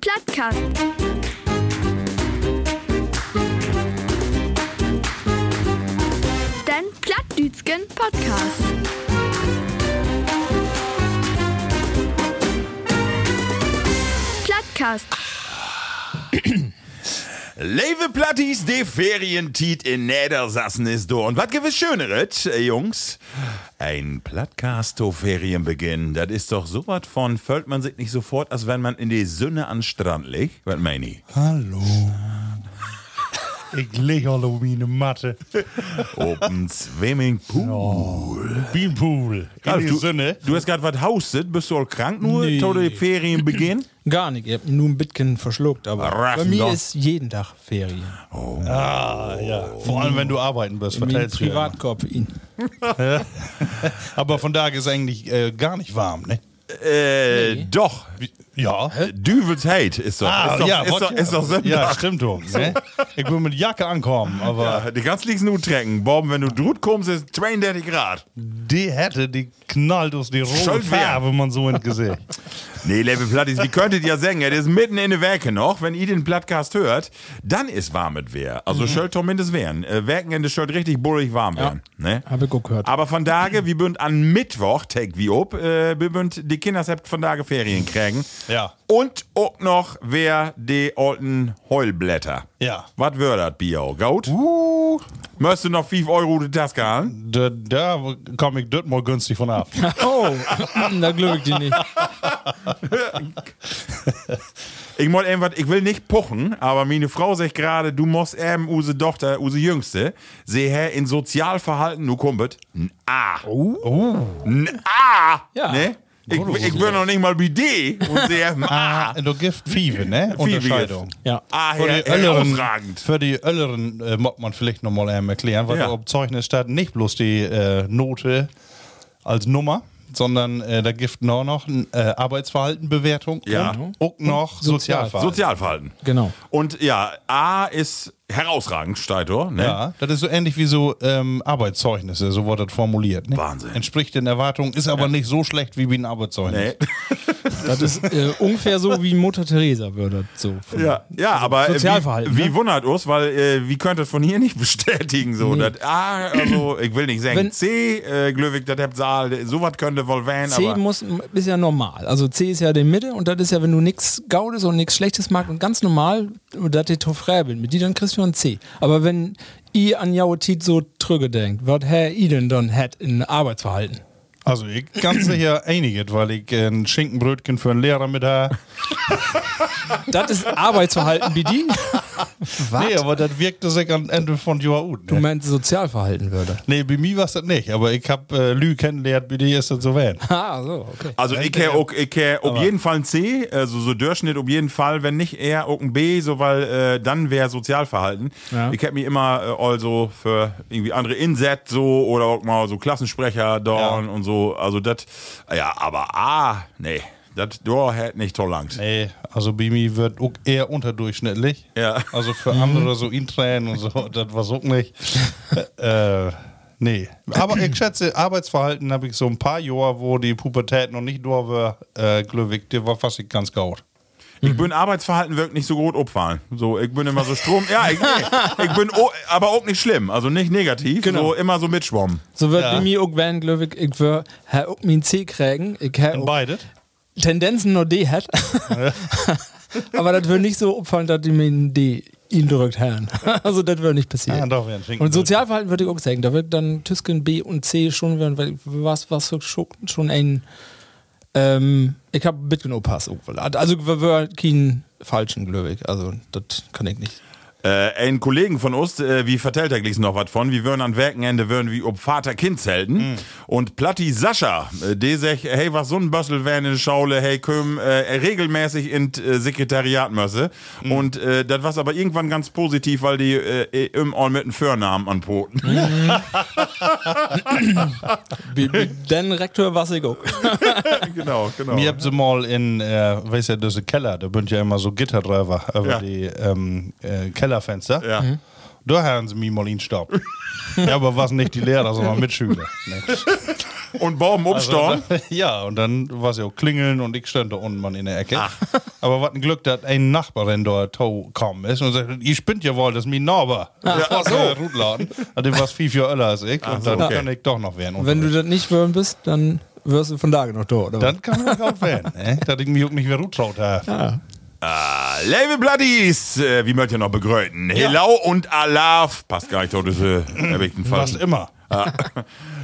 Plattcast. Den Plattdütschen Podcast. Plattcast. Leve Plattis, de Ferientiet in Niedersassen ist do. Und was gewiss Schöneres, äh, Jungs? Ein Plattcast to Ferienbeginn, das ist doch so was von, fühlt man sich nicht sofort, als wenn man in die Sonne an Strand liegt? Was meine ich? Hallo. Ich leg alle um meine Matte. Open Swimmingpool. Beanpool. In Ralf, die du, du hast gerade was haustet, bist du all krank nur, Nee. to die Ferien Gar nicht, ich hab nur ein bisschen verschluckt, aber Raffen bei mir doch. ist jeden Tag Ferien. Ah, ja. Vor allem, wenn du arbeiten bist, Mit verteilst du. Privatkorb für ihn. Aber von da ist eigentlich äh, gar nicht warm, ne? Äh, Nee. doch. Ja. Düvels Hate ist doch, Ah, ist doch, ja, ist doch, ist doch Sonntag. Ja, stimmt doch. Ne? Ich will mit Jacke ankommen, aber Ja, die kannst nichts nur trecken. Bob, wenn du drut kommst, ist 32 Grad. die hätte, die knallt aus die rote Schuld. Farbe, man so ins Gesicht. Nee, Level Plattis, wie könntet ihr sagen? Es ist mitten in der Werke noch. Wenn ihr den Plattcast hört, dann ist warm mit Wehr. Also Mhm. schuld zumindest werden. Äh, Werkenende schuld richtig bullig warm werden. Ne? Hab ich auch gehört. Aber von Tage, wir bünd an Mittwoch, take wie ob, äh, wir bünd die Kinder habt von Tage Ferien kriegen. Ja. Und auch noch wer die alten Heulblätter. Ja. Was wird das, Bio? Gaut? Uh, Möchtest du noch 5 Euro die Taske haben? da, da komme ich dort mal günstig von ab. Oh, da glück ich die nicht. Ich, muss irgendwas, ich will nicht puchen, aber meine Frau sagt gerade, du musst eben unsere Tochter, unsere Jüngste, sie her in Sozialverhalten, nu kommt ein A. Ein A! Ja. Ne? Ich, ich will noch nicht mal bei D und sie ein A. Ah, du gift Five, ne? Five Unterscheidung. Ja. A Für her, die Ölleren, für die Ölleren äh, muss man vielleicht noch mal ähm, erklären, weil Ja. da auf Zeugnis steht nicht bloß die äh, Note als Nummer, sondern äh, da gibt noch noch ein, äh, Arbeitsverhaltenbewertung Ja. und auch noch Sozialverhalten. Sozialverhalten. Genau. Und ja, A ist herausragend, steht da. Ne? Ja, das ist so ähnlich wie so ähm, Arbeitszeugnisse, so wird das formuliert. Ne? Wahnsinn. Entspricht den Erwartungen, ist aber nicht so schlecht wie wie ein Arbeitszeugnis. Nee. Das ist äh, ungefähr so wie Mutter Teresa würde. So von- Ja, ja aber äh, Sozialverhalten, wie, wie ne? wundert uns, weil äh, wie könnt ihr von hier nicht bestätigen, so, Nee. das A, also, ich will nicht sagen Wenn- C, äh, Glöwig, das habt Saal, sowas könnte wohl werden, C aber. muss, ist ja normal. Also C ist ja die Mitte und das ist ja, wenn du nichts Gaudes und nichts Schlechtes magst und ganz normal, und das die Tofräbel, mit die dann kriegst ein C. Aber wenn i an Jautit so trüge denkt, was Herr I denn dann hat in Arbeitsverhalten? Also ich ganz sicher einiges, weil ich ein Schinkenbrötchen für einen Lehrer mit da. Das ist Arbeitsverhalten wie die? Nee, aber das wirkte sich am Ende von Jahr gut. Du Ne? meinst Sozialverhalten würde. Nee, bei mir war es das nicht, aber ich hab äh, Lü kennengelernt, bei dir ist das so werden. Ah, so, okay. Also ich kenne auch, ich auf jeden Fall ein C, also so Durchschnitt auf jeden Fall, wenn nicht eher auch ein B, so weil äh, dann wäre Sozialverhalten. Ja. Ich hätte mich immer äh, also für irgendwie andere Inset so oder auch mal so Klassensprecher dorn und so, also das, ja, aber A, nee, das da hätte nicht toll langt. Nee, also bei mir wird auch eher unterdurchschnittlich. Ja. Also für andere so Intränen und so, das war auch nicht. äh, nee. Aber ich schätze, Arbeitsverhalten habe ich so ein paar Jahre, wo die Pubertät noch nicht da war, äh, glücklich, der war fast ganz gut. Ich bin Arbeitsverhalten wirkt nicht so gut abfallen. So, ich bin immer so Strom. Ja, ich, nee, ich bin o, aber auch nicht schlimm, also nicht negativ, Genau. so immer so mitschwommen. So wird Ja. bei mir auch werden, glaube ich, ich will Herr auch mein C kriegen. Ich habe auch Beide? Tendenzen nur D hat. Aber das wird nicht so auffallen, dass die mir ein D ihn drückt haben. Also das wird nicht passieren. Ah, doch. Und Sozialverhalten würde ich auch sagen, da wird dann Tüsken B und C schon werden, weil was, was schon, ein ähm, ich habe ein bisschen aufpassen. Also wir wir keinen falschen, glaube ich. Also das kann ich nicht. Äh, ein Kollegen von uns, äh, wie vertellt er gleich noch was von, wir würden an Werkenende würden wie ob Vater-Kind zelten. Mhm. Und Platti Sascha, äh, der sagt, hey, was so ein Bössel wären in der Schaule, hey, komm, äh, regelmäßig in äh, Sekretariat müsse. Mhm. Und äh, das war aber irgendwann ganz positiv, weil die äh, im All mit einem Vornamen anpoten. Wie, wie den Rektor was ich auch. genau, genau. Mir habt sie mal in, äh, weißt ja, diese Keller, da bünd ja immer so Gitter drüber, über Ja. die ähm, äh, Kellerfenster. Ja. Mhm. Da haben sie mich mal in Staub. ja, aber was nicht die Lehrer, sondern Mitschüler. Und Baum umstorn. Also, ja, und dann war es ja auch klingeln und ich stand da unten mal in der Ecke. Aber was ein Glück, dass ein Nachbarin da gekommen ist und sagt, ihr spinnt ja wohl, das ist mein Nachbar. Ja, so. Rutladen. Also, war viel viel öller als ich und so, dann okay. kann ich doch noch werden. Wenn du das nicht wollen bist, dann wirst du von da noch da, oder? dann kann man auch werden, ne? dass ich mich auch nicht mehr rutraut habe. Ah, Label Bloodies, äh, wie möcht ihr noch begrüßen? Hello und Alaf. Passt gar nicht, so diese erweckten Fast Falschen. immer.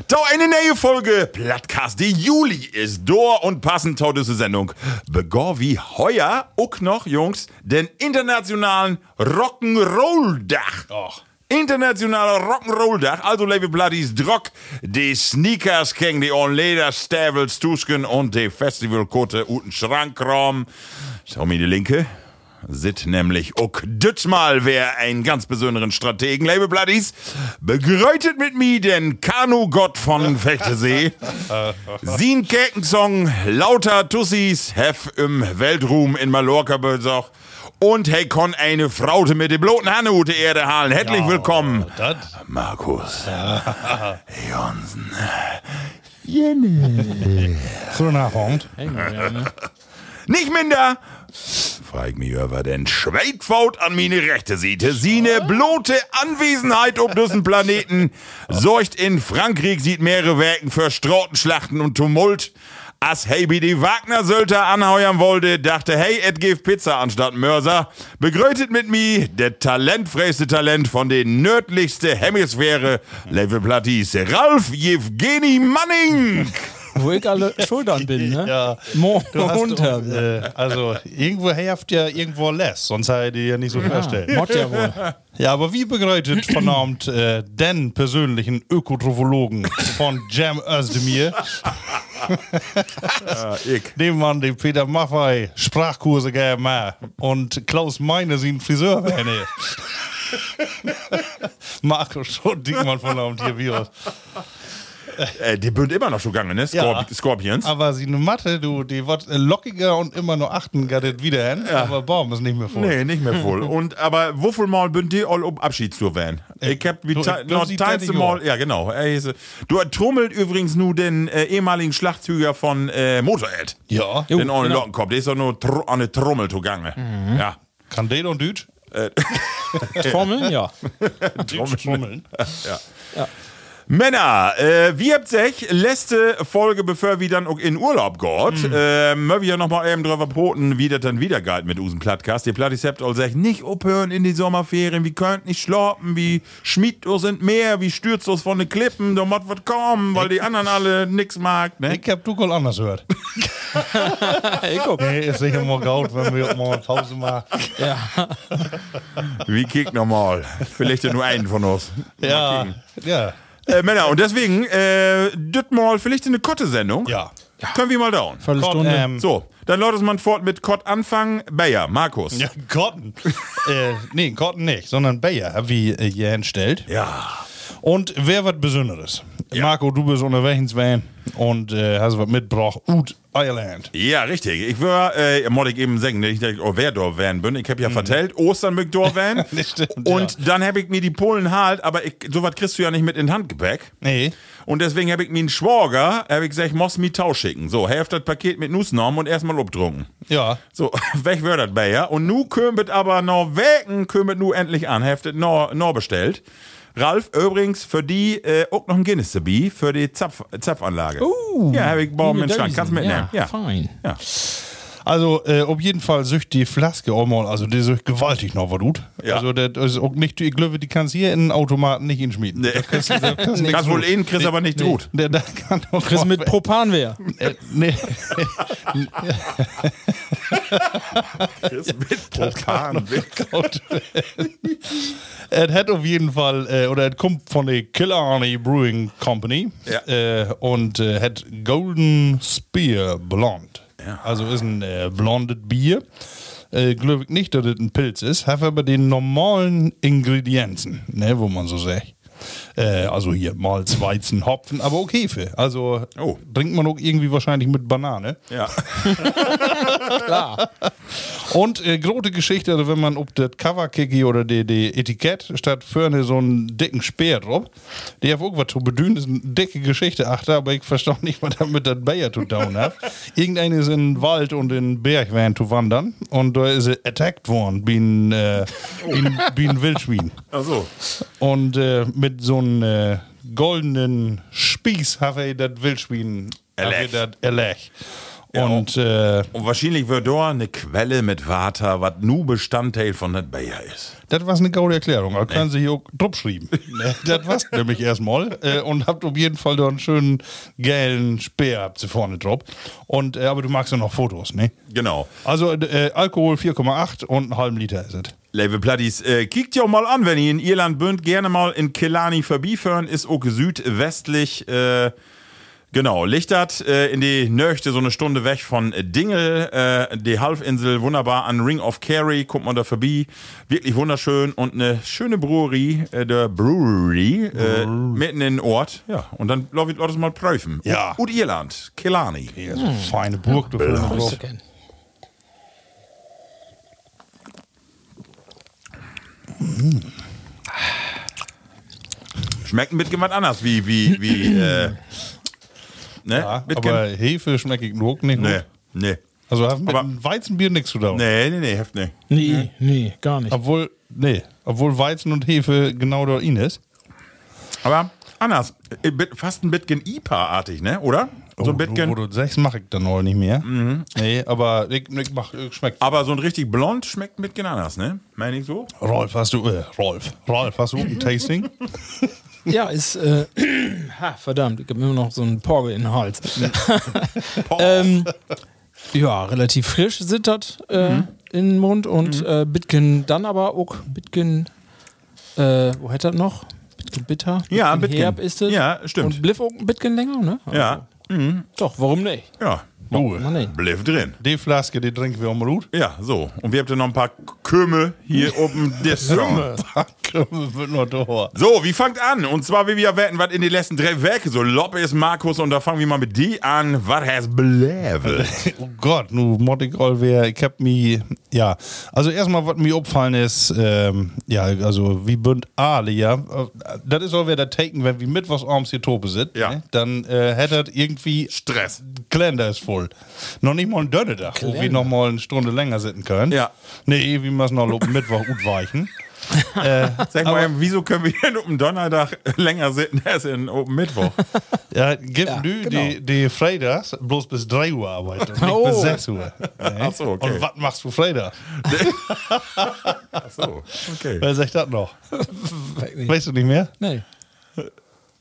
Da eine neue Folge Plattcast. Die Juli ist da und passend zu dieser Sendung. Begor wie heuer auch noch, Jungs, den internationalen Rock'n'Roll-Dach. Och. Internationaler Rock'n'Roll-Dach, also Levi Bloodies Drock, die Sneakers gegen die On Leder Stavels Tusken und die Festivalkote uten Schrankraum. Schau mir die Linke. Sit nämlich auch mal wer einen ganz besonderen Strategen, Label Bloodies. Begräutet mit mir den Kanu-Gott von Fechtesee. Sin Kerkensong, lauter Tussis, hef im Weltruhm in Mallorca besach. Und hey, kon eine Fraute mit dem bloten Hannehut die Erde halen. Herzlich willkommen, Das? Markus Jonsen. Guten Abend. Nicht minder. Frag mich über den Schweigfaut an meine rechte Seite. Sine blote Anwesenheit auf diesem Planeten sorgt in Frankreich sieht mehrere Werken für Strautenschlachten und Tumult. As Heibi die Wagner-Sölter anheuern wollte, dachte, hey, et gib Pizza anstatt Mörser. Begrüßet mit mir der talentfreieste Talent von den nördlichste Hemisphäre, Level Plattis, Ralf Jewgeni Manning. Wo ich alle Schultern bin, ne? Ja. Mo runter. doch, äh, also irgendwo helft ja irgendwo less, sonst hätte ich dir ja nicht so vorstellen. Mott ja wohl. Ja, aber wie begleitet vernahmt äh, den persönlichen Ökotropologen von Jam Özdemir, ich. dem Mann, dem Peter Maffei Sprachkurse gegeben und Klaus Meine sind Friseur wäre. Marco schon Dickmann vernahmt hier wie was. Äh, die bünd immer noch so gegangen, ne? Scorp Ja. Scorpions. Aber sie eine Mathe, du, die wird äh, lockiger und immer nur achten, geht wieder hin, aber Baum ist nicht mehr voll. Nee, nicht mehr voll. Und aber wofür mal bünd die all um Abschied zu werden? Ich hab wie du- ta- du noch siehst teils das nicht mal, ja genau. Er Du trommelt übrigens nur den äh, ehemaligen Schlachtzüger von äh, Motorhead. Ja, den ohne genau. Lockenkopf, der ist doch nur tr an eine Trommel zugange. Ja. kann den und Deutsch? Formeln, ja. Deutsch trommeln. Männer, äh, wie habt sich letzte Folge, bevor wir dann auch in Urlaub geht, Mhm. äh, möchten wir ja noch mal eben drüber broten, wie das dann wieder geht mit unserem Plattcast. Die Plattis habt all gesagt, nicht aufhören in die Sommerferien, wir könnt nicht schlafen, wie schmied uns sind mehr, wie stürzt uns von den Klippen, da muss was kommen, weil die anderen alle nix mag, ne? Ich hab du wohl anders gehört. Ey, guck. Nee, ist sicher mal gut, wenn wir auch mal Pause machen. Ja. Wie kick noch mal. Vielleicht ja nur einen von uns. Ja, ja, Äh, Männer, und deswegen, äh, das mal vielleicht eine Kotte-Sendung. ja. Können wir mal dauern. Viertelstunde. Gott, ähm, So, dann lautet man fort mit Kott anfangen. Bayer, Markus. Ja, Cotton. äh, nee, Cotton nicht, sondern Bayer, wie äh, ihr hinstellt. Ja. Und wer was Besonderes? Marco, du bist unterwegs Van und äh, hast was mitgebracht. Ut Ireland. Ja, richtig. Ich war, äh, muss ich eben sagen, ich denke, oh, wer da van bin. Ich hab ja vertellt, Ostern mit da van. Stimmt, Und ja. dann hab ich mir die Polen halt, aber ich, sowas kriegst du ja nicht mit in Handgepäck. Nee. Und deswegen hab ich mir einen Schwager, hab ich gesagt, ich muss mir Tausch schicken. So, Hälfte das Paket mit Nussnorm und erstmal abdrucken. Ja. So, weg wird das bei ja. Und nu kümmert aber noch Wegen, kümmert nu endlich an. Heftet noch bestellt. Ralf, übrigens, für die äh, auch noch ein Guinness dabei, für die Zapf, Zapfanlage. Uh, ja, hab ich Liebe mit Schrank. Kannst du mitnehmen. Ja, Ja. fein. ja. Also, äh, auf jeden Fall sücht die Flaske auch mal, also die sücht gewaltig noch was gut. Ja. Also, das ist auch nicht, ich glaube, die kannst hier in den Automaten nicht inschmieden. Nee. Das kannst du- das kannst Kannst wohl in, Chris aber nicht gut. Der, der kann doch Chris mit Propanwehr. äh, nee. Chris mit Propan. Es hat auf jeden Fall, äh, oder es kommt von der Killarney Brewing Company Ja. äh, und äh, hat Golden Spear Blond. Ja. Also ist ein äh, blondes Bier. Äh, Glaube ich nicht, dass es ein Pilz ist, hat aber die normalen Ingredienzen, ne, wo man so sagt. Äh, also hier Malz, Weizen, Hopfen, aber auch Hefe. Also Oh. trinkt man auch irgendwie wahrscheinlich mit Banane. Ja. Klar. Und äh, große Geschichte, also wenn man ob das Cover kicki oder die, die Etikett statt vorne so einen dicken Speer drauf, die hat auch was zu bedühen, ist eine dicke Geschichte achter, aber ich verstehe nicht, was damit das Bayer zu tun hat. Irgendeine ist in den Wald und in den Berg während zu wandern und da ist sie attacked worden, wie ein, äh, wie ein, wie ein Wildschwein. Ach so. Und äh, mit so einem äh, goldenen Spieß hat er das Wildschwein Erlech. Ja, Und äh, Und wahrscheinlich wird da eine Quelle mit Water, was nur Bestandteil von das Bayer ist. Das war eine gute Erklärung. Da können Sie hier auch drauf schreiben. Das war's nämlich erstmal. Äh, und habt auf jeden Fall da einen schönen gelben Speer habt Sie vorne drauf. Und, äh, aber du magst ja noch Fotos, ne? Genau. Also äh, Alkohol 4,8 und einen halben Liter ist es. Liebe Platties, äh, kickt ja auch mal an, wenn ihr in Irland bünd, gerne mal in Killarney vorbeifahren, ist auch südwestlich, äh, genau, Lichtert äh, in die Nöchte, so eine Stunde weg von Dingel, äh, die Halbinsel, wunderbar an Ring of Kerry, kommt man da vorbei, wirklich wunderschön und eine schöne Brewerie, äh, der Brewery, äh, mitten in den Ort, ja, und dann lass ich das mal prüfen. Ja. Und Irland, Killarney. Ja, so eine feine Burg. Grüße, Ken. Schmeckt ein bisschen was anders, wie, wie, wie, äh, ne? Ja, aber Hefe schmecke ich nur nicht. Nee, gut. nee. Also hat mit Aber- Weizenbier nichts zu tun. Nee, nee, nee, heft nicht. Nee, nee, gar nicht. Obwohl, nee, obwohl Weizen und Hefe genau dort in ist. Aber anders, äh, fast ein bisschen IPA-artig, ne? Oder? So ein Oh, du, wo bisschen. du sagst, mache ich dann auch nicht mehr. Nee, aber ich, ich mach, ich schmeckt. Aber so ein richtig blond schmeckt ein bisschen anders, ne? Meine ich so? Rolf, hast du, äh, Rolf, Rolf, hast du ein Tasting? Ja, ist, äh, ha, verdammt, ich habe immer noch so einen Porge in den Hals. ähm, ja, relativ frisch sittert äh, Mhm. in den Mund und äh, Bitken dann aber auch, Bitken, äh, wo hätte das noch? Bitken bitter? Ja, Bitken. herb ist es. Ja, stimmt. Und Bliff auch ein Bitken länger, ne? Ja. Doch, warum nicht? Ja. Du, nee. Bliff drin. die Flaske, die trinken wir um Rut. Ja, so. Und wir haben noch ein paar Köme hier oben. Wird da. So, wie fangt an? Und zwar, wie wir wetten, was in den letzten drei Werke so Loppe ist, Markus, und da fangen wir mal mit die an. Was hast Blävel? Oh Gott, nu all wer, ich hab mi, ja, also erstmal, was mir aufgefallen ist, ähm, ja, also wie bünd alle, ja, das ist auch wer der Taken, wenn wir mittwochs abends hier Tope sind, Ja. ne, dann äh, irgendwie, Stress. Kalender ist voll. Noch nicht mal ein Dönnedach, wo wir noch mal eine Stunde länger sitzen können. Ja. Nee, wir müssen noch auf Mittwoch gut weichen. Sag mal, wieso können wir denn um Donnerstag länger sitzen als in Open Mittwoch? Ja, gib Ja, du genau. die, die Freitags bloß bis 3 Uhr arbeiten, und nicht Oh. bis 6 Uhr. Ne? Ach so, okay. Und was machst du Freitag? Ach so, okay. Wer sagt das noch? Weißt du nicht mehr? Nee.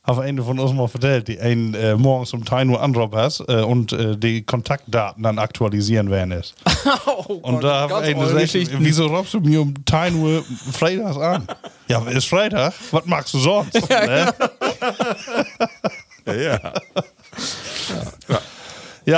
Hat eine von uns mal erzählt, die einen äh, morgens um 3 Uhr hast äh, und äh, die Kontaktdaten dann aktualisieren werden ist. Oh Und da hat eine gesagt, wieso rufst du mir um 3 Uhr freitags an? Ja, ist Freitag, was machst du sonst? ne? Ja, ja. Ja,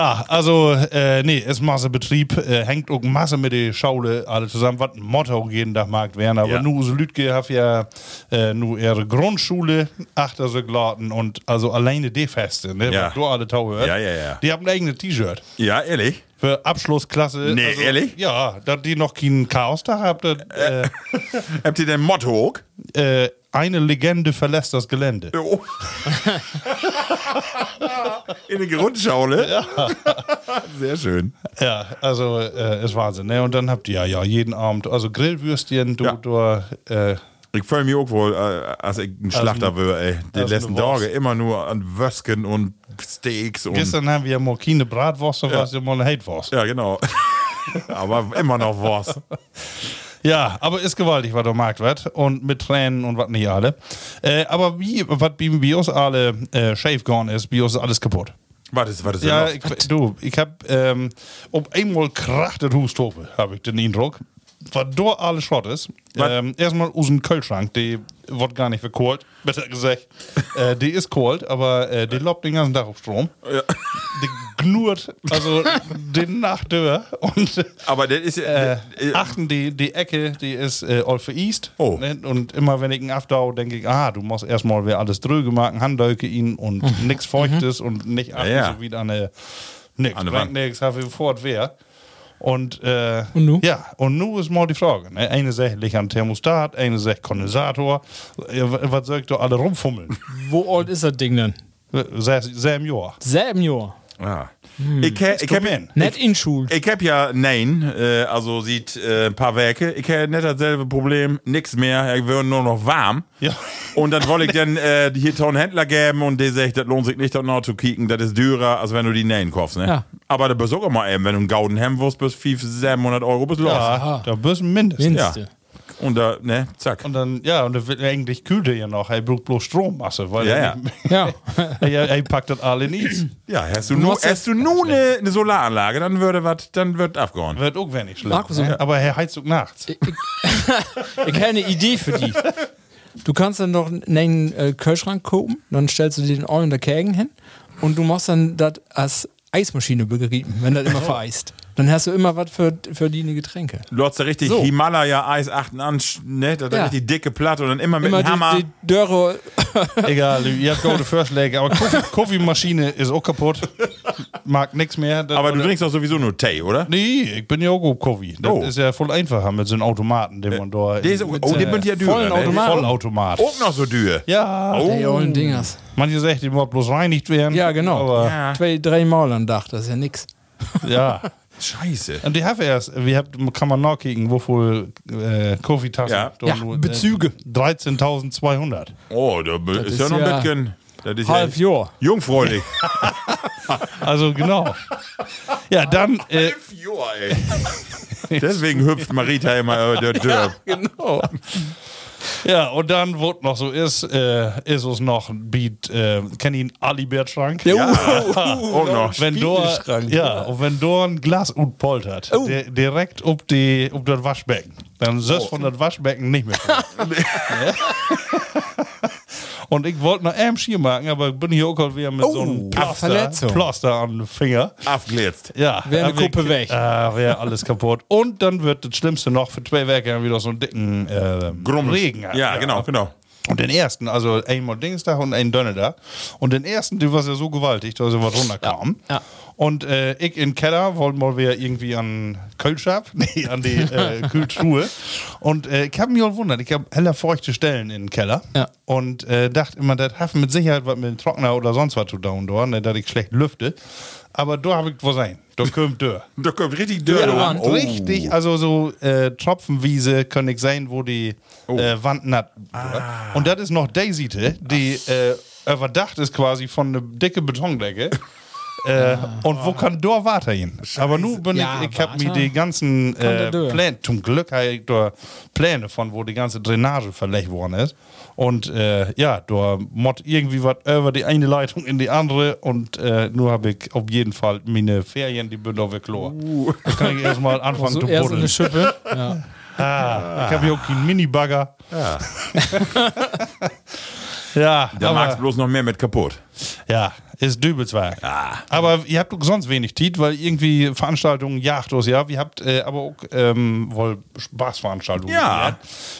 also, äh, nee, ist Massebetrieb, äh, hängt auch Masse mit der Schaule alle zusammen, was ein Motto jeden Tag mag werden. Aber Ja. nu, so Lütke hat ja äh, nu ihre Grundschule achter so geladen und also alleine die Feste, ne, Ja. was du alle tau hört. Ja, ja, ja. Die haben ein eigenes T-Shirt. Ja, ehrlich? Für Abschlussklasse. Nee, ehrlich? Ja, dass die noch keinen Chaos-Tag habt, das, äh, Habt ihr denn Motto auch? äh, eine Legende verlässt das Gelände. Oh. In der Grundschaule? Ja. Sehr schön. Ja, also äh, ist Wahnsinn. Ne? Und dann habt ihr ja, ja jeden Abend, also Grillwürstchen, du, Ja. du äh, Ich fühle mich auch wohl, äh, als ich ein Schlachter wäre, ey. Die letzten Wurst. Tage immer nur an Würstchen und Steaks und. Gestern haben wir ja mal keine Bratwurst, sondern Ja. was ja mal eine Hatewurst. Ja, genau. Aber immer noch was. Ja, aber ist gewaltig, was der Markt wird. Und mit Tränen und was nicht alle. Äh, aber wie, was bei uns alle äh, Shave gone ist, bei uns ist alles kaputt. Was ist, was ist Ja, ich, du, ich hab ähm, auf einmal kracht das tobe, habe ich den Eindruck. Was da alles Schrott ist. Ähm, erstmal aus dem Kühlschrank, die wird gar nicht verkohlt, besser gesagt. äh, die ist kalt, aber äh, die lobt den ganzen Tag auf Strom. Die knurrt, also den Nachtdör und Aber das ist äh, äh, äh, achten die, die Ecke, die ist äh, all für East. Oh. Ne? Und immer wenn ich einen Aftau, denke ich, ah, du musst erstmal wer alles drüge machen, Handdeuke ihn und nichts Feuchtes und nicht achten, Mhm. Ja. so wie eine nix, An der bringt Wand. nix, habe ich fort wer. Und, äh, Und nu? Ja, und nu ist mal die Frage. Ne? Eine sagt, liegt am Thermostat, eine sagt Kondensator. Was soll ich da alle rumfummeln? Wo alt ist das Ding denn? Sehr, sehr im Jahr. Selben Jahr. ja. Ich, hab, Komm hin. Nicht in Schul. ich hab ja nein, äh, also sieht äh, ein paar Werke. Ich hätte nicht dasselbe Problem, nix mehr. Ich würde nur noch warm. Ja. Und dann wollte ich dann äh, hier einen Händler geben und der sagt, das lohnt sich nicht, dort noch zu kicken, das ist teurer, als wenn du die Nein kaufst, ne? Ja. Aber da bist auch mal eben, wenn du einen Gauden Hemd wirst, bis 500, 700 Euro bis los. Ja, da bist du mindestens. Mindeste. Und da, ne, zack. Und dann, ja, und dann wird eigentlich kühlt er ja noch. Er braucht bloß Strommasse, weil Ja, er, ja. nicht- Ja. er, er packt das alle nicht. Ja, hast du, nur, musst hast du nur eine, eine Solaranlage, dann würde was, dann wird abgehauen. Wird auch wenig schlimm. Markus, ne? Aber er heizt auch nachts. Ich habe eine Idee für die. Du kannst dann noch einen äh, Kühlschrank kaufen, dann stellst du den All in der Kägen hin und du machst dann das als Eismaschine begrieben, wenn das immer vereist. Dann hast du immer was für, für die Getränke. Du hast da richtig So. Himalaya-Eis achten an, ne? Da Ja. richtig dicke Platte und dann immer mit Immer dem Hammer. die, die Dörre. Egal, ihr habt gute Vorschläge. Aber Kaffeemaschine ist auch kaputt. Mag nichts mehr. Das- aber du trinkst doch sowieso nur Tee, oder? Nee, ich bin ja auch gut Kaffee. Das Oh. ist ja voll einfacher mit so einem Automaten, den man da. Der ist, oh, die sind ja vollen dürre, ne? Automat. Vollautomat. Auch noch so dürre. Ja. Oh. Die ollen Dingers. Manche sagen, die muss bloß reinigt werden. Ja, genau. Aber, Ja. Zwei, drei Mal am Tag, das ist ja nix. ja. Scheiße. Und die haben erst, wie habt, kann man nachkicken, wo viel äh, Kaffeetassen? Ja. Ja, äh, Bezüge. 13.200. Oh, da ist, ist ja noch ja mitgehen. Das ist Halb ja Jahr. jungfräulich. Also genau. ja, dann, äh, Joa, ey. Deswegen hüpft Marita immer über der Tür. Genau. Ja, und dann, wo es noch so ist, äh, ist es noch ein Beat, äh, kennt ihr einen Alibert-Schrank? Ja, Auch noch. Wenn du, Spiegelschrank. ja, und wenn du ein Glas und poltert, Oh. di- direkt ob die, ob das Waschbecken, dann sollst von das Waschbecken nicht mehr. Ja? Und ich wollte noch einem Schier machen, aber bin hier auch gerade wieder mit so einem Oh, Pflaster, Verletzung. Pflaster an den Finger. Aufglitzt. Ja, Wär eine Kuppe weg. Ah, wäre alles kaputt. Und dann wird das Schlimmste noch für zwei Werke wieder so einen dicken äh. Regen. hat. Ja, genau, genau. Und den ersten, also einmal Dingstag und ein Donnerstag. Und den ersten, der war ja so gewaltig, dass er was runterkam. Ja, ja. Und äh, ich in Keller wollten mal wieder irgendwie an Kölschab, nee, an die äh, Kühltruhe. Und äh, ich habe mich auch gewundert, ich habe heller feuchte Stellen in den Keller. Ja. Und äh, dachte immer, das hat mit Sicherheit was mit dem Trockner oder sonst was zu tun, da, ne, dass ich schlecht lüfte. Aber da habe ich was sein. Da kommt Dörr. Da kommt richtig Dürre. Ja, ran. Mann. Richtig, also so äh, Tropfenwiese kann ich sein, wo die Oh. äh, Wand natt wird. Und das ist noch Daisy, die äh, überdacht ist quasi von einer dicke Betondecke. Äh, und wo kann da Water hin? Aber nun bin Ja, ich, ich habe mir die ganzen äh. Pläne, zum Glück habe ich da Pläne von, wo die ganze Drainage verlegt worden ist. Und äh, ja, da mod irgendwie was über die eine Leitung in die andere und äh, nur habe ich auf jeden Fall meine Ferien, die bin auf Chlor. Da kann ich erstmal anfangen So zu erst buddeln. eine Schippe. Ja. Ah, ich habe hier auch keinen Mini-Bagger. Ja. Da aber, magst bloß noch mehr mit kaputt. ja, ist Dübelswerk. Aber ihr habt sonst wenig Tiet, weil irgendwie Veranstaltungen jagt ja. Wir habt äh, aber auch ähm, wohl Spaßveranstaltungen. Ja.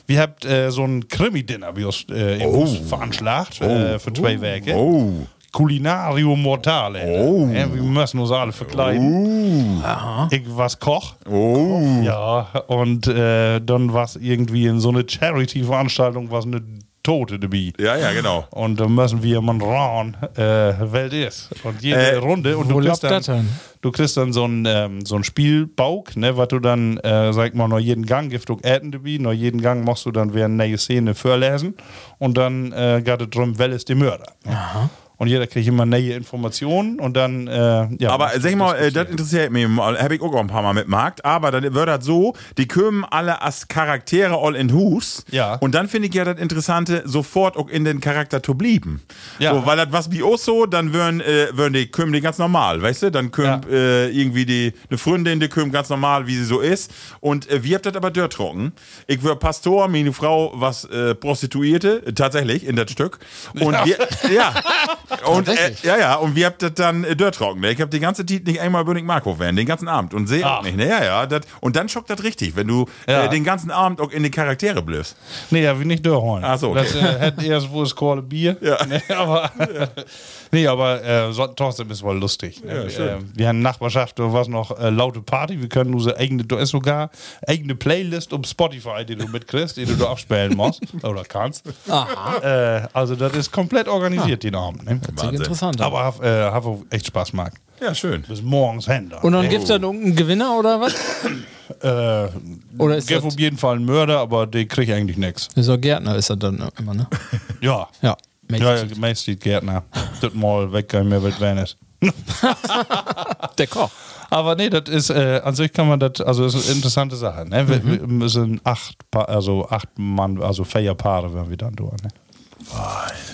Wir habt äh, so ein Krimi-Dinner wie äh, Oh. Bus veranschlagt äh, für zwei Werke. Oh. Culinario Mortale. Oh. Ja, wir müssen uns alle verkleiden. Ich was Koch. Oh. Ja, und äh, dann war es irgendwie in so eine Charity-Veranstaltung, was eine Tote dabei. Ja, ja, genau. Und da müssen wir mal rauen, äh, Welt ist. Und jede Äh, Runde. Und wo du kriegst, dann, du kriegst dann so ein, ähm, so ein Spielbauk, ne, was du dann, äh, sag mal, noch jeden Gang gibt du Äten dabei. Noch jeden Gang machst du dann wieder eine neue Szene vorlesen. Und dann äh, geht es drum, wer ist die Mörder. Und Und jeder kriegt immer neue Informationen und dann, äh, ja. Aber sag ich mal, äh, das interessiert mich, habe ich auch ein paar Mal mitgemacht, aber dann wird das so, die kommen alle als Charaktere all in Hus. Ja. Und dann finde ich ja das Interessante, sofort auch in den Charakter zu blieben. Ja. So, weil das was wie auch so, dann würden, äh, würden die kommen die ganz normal, weißt du? Dann kommen Ja. äh, irgendwie die, eine Freundin, die kommen ganz normal, wie sie so ist. Und äh, wir habt das aber dort trocken. Ich war Pastor, meine Frau was äh, Prostituierte, tatsächlich, in das Stück. Und wir, ja. Und, äh, ja, ja, und wir habt das dann äh, dort trocken. Ne? Ich hab die ganze Zeit nicht einmal Bönig Markov werden, den ganzen Abend. Und sehe auch nicht, ne? Ja, ja. Dat, und dann schockt das richtig, wenn du Ja. äh, den ganzen Abend auch in die Charaktere bliffst. Nee, ja, wie nicht durchholen. Ach so, okay. Das äh, hätte erst wohl das Kohle Bier. Ja. Nee, aber, nee, aber äh, so, trotzdem ist wohl lustig. Ne? Ja, schön. äh, wir haben Nachbarschaft, da war noch äh, laute Party. Wir können unsere eigene, da ist sogar eigene Playlist um Spotify, die du mitkriegst, die du da abspielen musst oder kannst. Äh, also das ist komplett organisiert den Abend. Ne? Wahnsinn. interessant. Aber hab, äh, auch echt Spaß gemacht. Ja, schön. Bis morgens dann, Und dann ne? gibt es dann irgendeinen Gewinner oder was? äh, Oder ist gibt auf jeden Fall einen Mörder, aber der kriegt eigentlich nichts. doch Gärtner, ist das dann immer, ne? Ja. Ja. Ja, ja, meist Gärtner. das mal weg, kein mehr wird wenn es. Der Koch. Aber nee, das ist, äh, an sich kann man das, also das ist eine interessante Sache. Ne? Wir, wir müssen acht, pa also acht Mann, also vier Paare werden wir dann durch. Ne?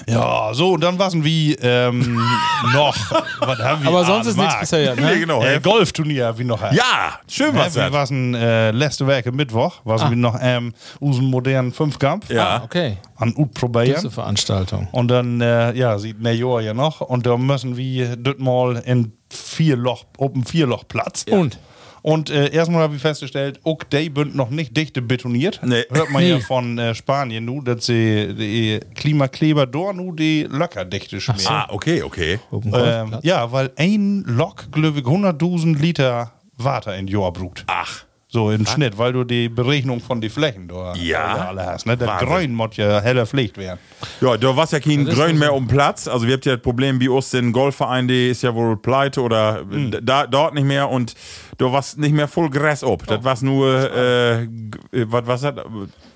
Ja, so, und dann was wie ähm, noch. Was haben wir Aber sonst ist nichts mag? passiert, Nee, ne? genau. Äh, Golfturnier wie noch. Ja, schön was Ja, das. wir waren äh, letzte Woche Mittwoch, was Ah. wir noch ähm, unseren modernen Fünfkampf Ja. Okay. an Ut probieren. Diese Veranstaltung. Und dann, äh, ja, sieht ne Jahr ja noch. Und da müssen wir das mal in vier Loch, Open vier Loch Platz. Und? Und äh, erstmal habe ich festgestellt, ok, die bünd noch nicht dichte betoniert. Nee. Hört man Nee. ja von äh, Spanien nu, dass sie die Klimakleber dort nu die locker dichte schmieren. Ah, okay, okay. Ähm, ja, weil ein Lok, glaube ich, 100.000 Liter Wasser in Jahr brut. Ach. So im Schnitt, weil du die Berechnung von den Flächen da Ja. alle hast. Ne? Der Wahnsinn. Grün muss ja heller Pflicht werden. Ja, da war ja kein Grün so. mehr um Platz. Also wir habt ja das Problem, wie uns den Golfverein, die ist ja wohl pleite oder Hm. da, dort nicht mehr und da war nicht mehr voll Gras ob. Oh. Das war nur, äh, äh, was was das?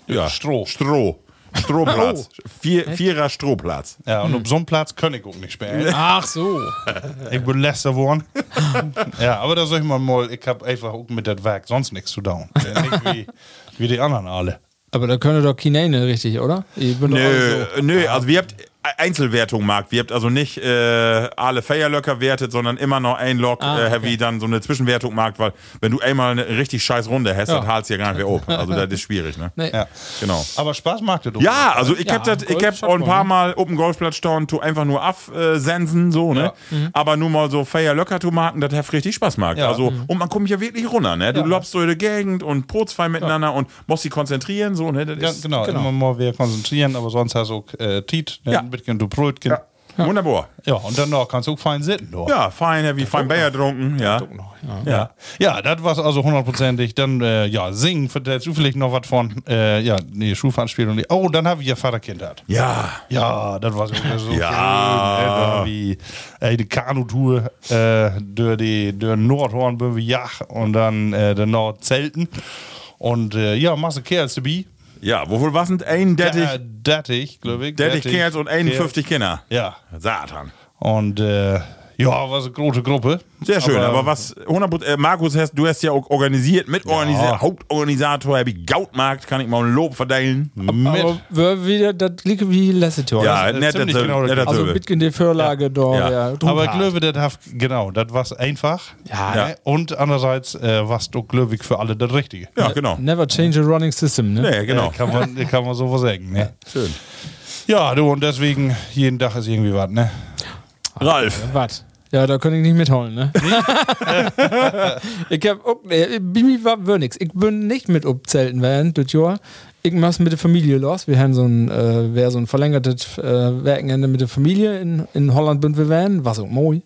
Ja, Stroh. Stroh. Strohplatz. Oh. Vier, Vierer Strohplatz. Ja, und auf so einem Platz kann ich auch nicht spielen. Ach so. Ich bin letzter geworden. ja, aber da sag ich mal mal, ich hab einfach auch mit dem Werk sonst nichts zu tun. Nicht wie, wie die anderen alle. Aber da können doch Kinane richtig, oder? Ich bin Nö, so. nö, also wir habt Einzelwertung markt. Wir habt also nicht äh, alle Feierlöcker wertet, sondern immer noch ein Lok, Ah, äh, okay. wie dann so eine Zwischenwertung markt, weil wenn du einmal eine richtig scheiß Runde hast, Ja. dann halt's ja gar nicht mehr ob. Also das ist schwierig, ne? Nee. Ja. Genau. Aber Spaß macht das. Ja, also ich Ja, hab das, ich hab auch ein paar ne? Mal dem Golfplatz stehen, tu einfach nur absensen, so, ne? Aber nur mal so Feierlöcker zu marken, das hat richtig Spaß gemacht. Ja. Also, und man kommt ja wirklich runter, ne? Du lobst so in die Gegend und Brotsfei miteinander und musst dich konzentrieren, so, ne? Das Ja, ist, genau, immer mal wieder konzentrieren, aber sonst hast du auch äh, Tiet, ne? Ja. Bisschen du Brötchen. ja. Wunderbar. Ja, und dann noch kannst du auch fein sitzen. du. Ja, fein, wie fein Bayer trunken, ja. Ja, ja das war's also hundertprozentig. Dann, äh, ja, singen, vertellst du vielleicht noch was von, äh, ja, nee, Schulveranstaltung. Oh, dann habe ich ja Vaterkind hat. Ja. Ja, das war so, so Ja. schön. Ne? Ey, die Kanutour äh, durch die durch Nordhorn wir Jach und dann äh, der Nordzelten. Und äh, ja, Masse Kerls dabei. Ja, wofür was sind ein Dettig, Äh, Dettig, glaube ich. Dettig Kerls und 51 Kerl. Kinder? Ja. Satan. Und äh, ja, war so eine große Gruppe. Sehr schön, aber, was 100 äh, Markus, hast, du hast ja auch organisiert, mitorganisiert, Ja. Hauptorganisator, hab ich Gautmarkt, kann ich mal ein Lob verteilen. Mit. Aber wir wieder, das liegt wie letztes Jahr. Ja, ist, äh, nett, ziemlich das- genau nett, das- das- Also mit in die Vorlage da. Ja. Ja. aber glaube, das hat, genau, das war einfach. Ja. Ne? Und andererseits äh, war es doch, ich, für alle das Richtige. Ja, genau. Never change a running system, ne? Nee, genau. Äh, kann, man, kann man so was sagen. Ne? Schön. Ja, du, und deswegen, jeden Tag ist irgendwie was, ne? Ralf. Was? Ja, da kann ich nicht mitholen, ne? ich hab, auch- äh, mir war nix. Ich bin nicht mit Obzelten während das Jahr. Ich mach's mit der Familie los. Wir haben so ein, äh, wär so ein verlängertes äh, Wochenende mit der Familie in, in Holland bin wir wären. War so moi.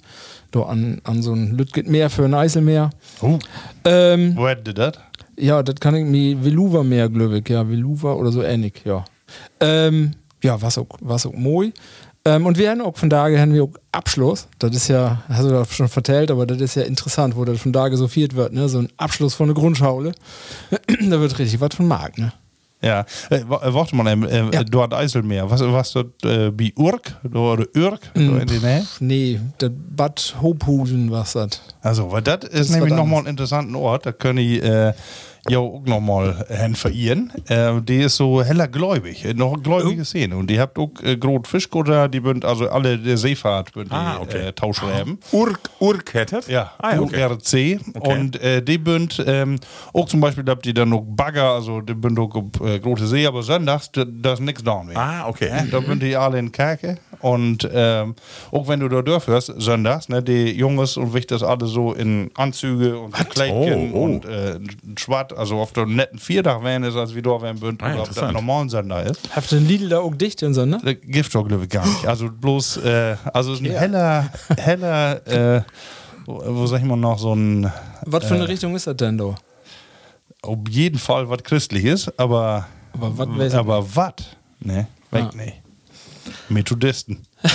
Da an, an so ein Lütget Meer für ein Eiselmeer. Uh, Ähm, wo hätte das? ja, das kann ich mir Veluva mehr, glaube ich. Ja, Veluva oder so ähnlich, ja. Ähm, ja, was auch, was auch moi. Ähm, und wir haben auch von daher haben wir auch Abschluss. Das ist ja, hast du das schon vertellt, aber das ist ja interessant, wo das von daher so viel wird, ne? So ein Abschluss von der Grundschule. da wird richtig was von Markt, ne? Ja, äh, äh, warte mal, ähm, äh, Ja. du hast Eiselmeer. Was, was dort äh, bei Urk oder Urk in Nähe? Nee, das Bad Hophusen was das. Also, weil das ist nämlich nochmal ein interessanter Ort. Da können ich äh, ja auch nochmal hin verirren. Äh, die ist so heller gläubig, äh, noch eine gläubige Szene. Und die habt auch äh, groß Fischkutter, die bünd also alle der Seefahrt bünd Ah, okay. äh, tauschreiben. Urk, Urk hättet? Ja, ah, ja okay. URC. Und äh, die bünd ähm, auch zum Beispiel habt ihr dann noch Bagger, also die bünd auch äh, große See, aber sonntags, da ist nichts da mehr. Ah, okay. Ja, da bünd die alle in Kerke. Und ähm, auch wenn du da dürfst, sonntags, ne, die Jungs und Wichters alle so in Anzüge und Kleidchen Oh, oh. und äh, schwarz, also auf der netten Viertag werden ist, als wie da werden bünd, Ah, oder das interessant. normalen Sonder ist. Habt ihr den Lidl da auch dicht und so, ne? Das Gift doch, glaube ich, gar nicht. Also bloß, äh, also es ist ein heller, heller, äh, wo, wo sag ich mal noch, so ein, Was für eine Richtung ist das denn da? auf jeden Fall was Christliches, aber, Aber was aber was? Ne, weg Ah. nicht. Methodisten.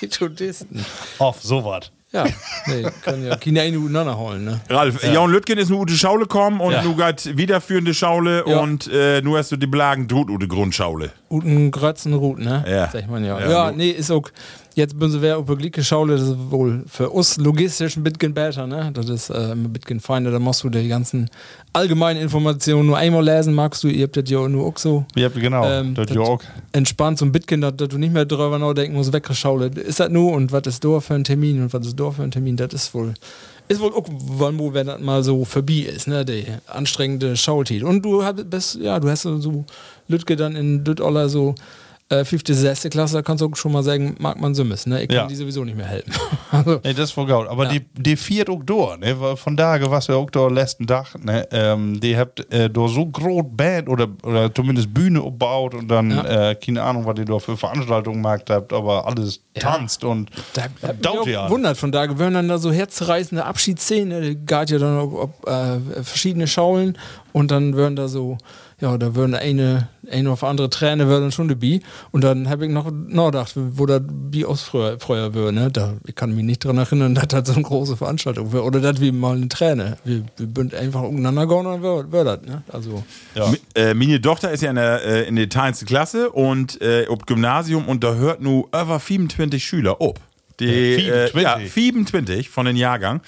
Methodisten. Auf sowas. Ja, nee, können ja keine eine Minuten holen, ne? Ralf, ja. und Lütgen ist eine gute Schaule kommen und Ja. nu geht wiederführende Schaule Ja. und äh, nu hast du die Blagen tut ute Grundschaule. Guten Grötzenrut, ne? Ja. Sagt man ja. Ja, Ja, du- nee, ist auch. Jetzt bin wer über Glicke Schaule, das ist wohl für uns logistisch ein bisschen besser, ne? Das ist äh, ein bisschen feiner, da machst du die ganzen allgemeinen Informationen nur einmal lesen, magst du, ihr habt das ja nur auch so. Ja, genau. Ähm, das ja auch. Entspannt so ein bisschen, dass, dass du nicht mehr drüber nachdenken musst, weggeschaule. Ist das nur und was ist da für ein Termin und was ist da für ein Termin, das ist wohl. Ist wohl auch, wann, wo, wenn das mal so vorbei ist, ne, die anstrengende Schaultid. Und du hast, bist, ja, du hast so- Lütke dann in Lüt so äh, 5., 6. Klasse, da kannst du auch schon mal sagen, mag man Sümmes, ne? Ich kann Ja. die sowieso nicht mehr helfen. also, Nee, das ist voll gut. Aber Ja. die, die durch, ne? Von daher, was wir auch da letzten Tag, ne? Ähm, die habt äh, da so groß Band oder, oder zumindest Bühne aufgebaut und dann, Ja. äh, keine Ahnung, was ihr da für Veranstaltungen gemacht habt, aber alles tanzt und Da da Dauert ja. wundert von da gewöhnen dann da so herzreißende Abschiedsszenen, da geht ja dann auch, ob, äh, verschiedene Schaulen und dann würden da so, ja, da würden eine, eine auf andere Träne würden schon dabei und dann habe ich noch nachgedacht, wo das wie aus früher, früher wäre, ne? Da, ich kann mich nicht daran erinnern, dass das so eine große Veranstaltung wäre oder das wie mal eine Träne. Wir, wir bünd einfach untereinander gehen und dann wäre das, ne? Also, ja. Mi- Äh, meine Tochter ist ja in der, äh, in der 10. Klasse und äh, ob Gymnasium und da hört nu über 25 Schüler ob. Die, Äh, 27? Äh, ja, 27 von den Jahrgang.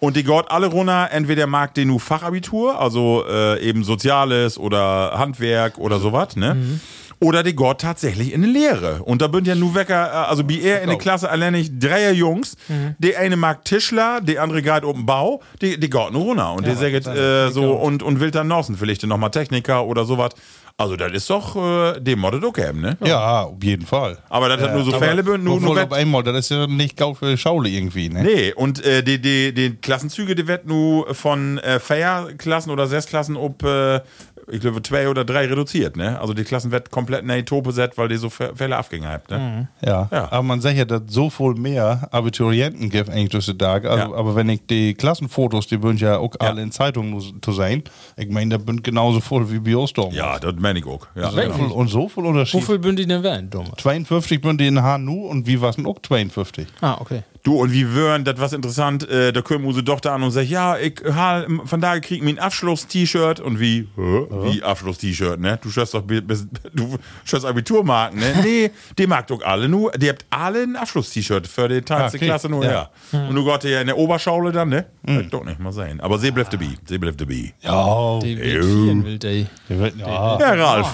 Und die geht alle runter, entweder mag den nu Fachabitur, also äh, eben Soziales oder Handwerk oder sowas, ne? Oder die geht tatsächlich in eine Lehre. Und da bünd ja nu Wecker, äh, also wie er in der Klasse allein nicht dreier Jungs. Der eine mag Tischler, der andere geht oben Bau, die, die geht nur runter. Und der sagt äh, so und, und will dann Norsen, vielleicht nochmal Techniker oder sowas. Also das ist doch äh, dem Motto okay, ne? ja, auf jeden Fall. Aber das hat nur so Fälle nur, nur auf einmal, das ist ja nicht gaut für Schaule irgendwie, ne? Nee, und äh, die, die, die Klassenzüge, die werden nur von äh, Feierklassen oder Sechsklassen ob, äh, ich glaube, zwei oder drei reduziert, ne? Also die Klassen werden komplett in die Tope set, weil die so Fä- Fälle abgingen habt, ne? Ja. Ja. aber man sagt ja, dass so viel mehr Abiturienten gibt eigentlich durch die Tage. Also, Ja. Aber wenn ich die Klassenfotos, die würden ja auch alle in Zeitungen zu sein. Ich meine, da sind genauso voll wie Biostorm. Ja, das meine ich auch. Ja. So viel, und so viel Unterschied. wofür bünd die denn werden, Thomas? 52 sind die in HNU und wie war es denn auch 52? Ah, okay. Du, und wie würden, das was interessant, äh, da kommt unsere Tochter an und sagt, ja, ich hal, von daher krieg ich mein Abschluss-T-Shirt und wie, hä? wie Abschluss-T-Shirt, ne? Du schörst doch, bis, du schörst Abiturmarken, ne? Nee, die mag doch alle nur, die habt alle ein Abschluss-T-Shirt für die Ah, okay. Klasse nur, ja. Ja. Und du gott ja in der Oberschaule dann, ne? Das doch nicht mal sein. Aber sie bleibt dabei, sie bleibt dabei. Ja, Die will die. ja. Ja, Ralf.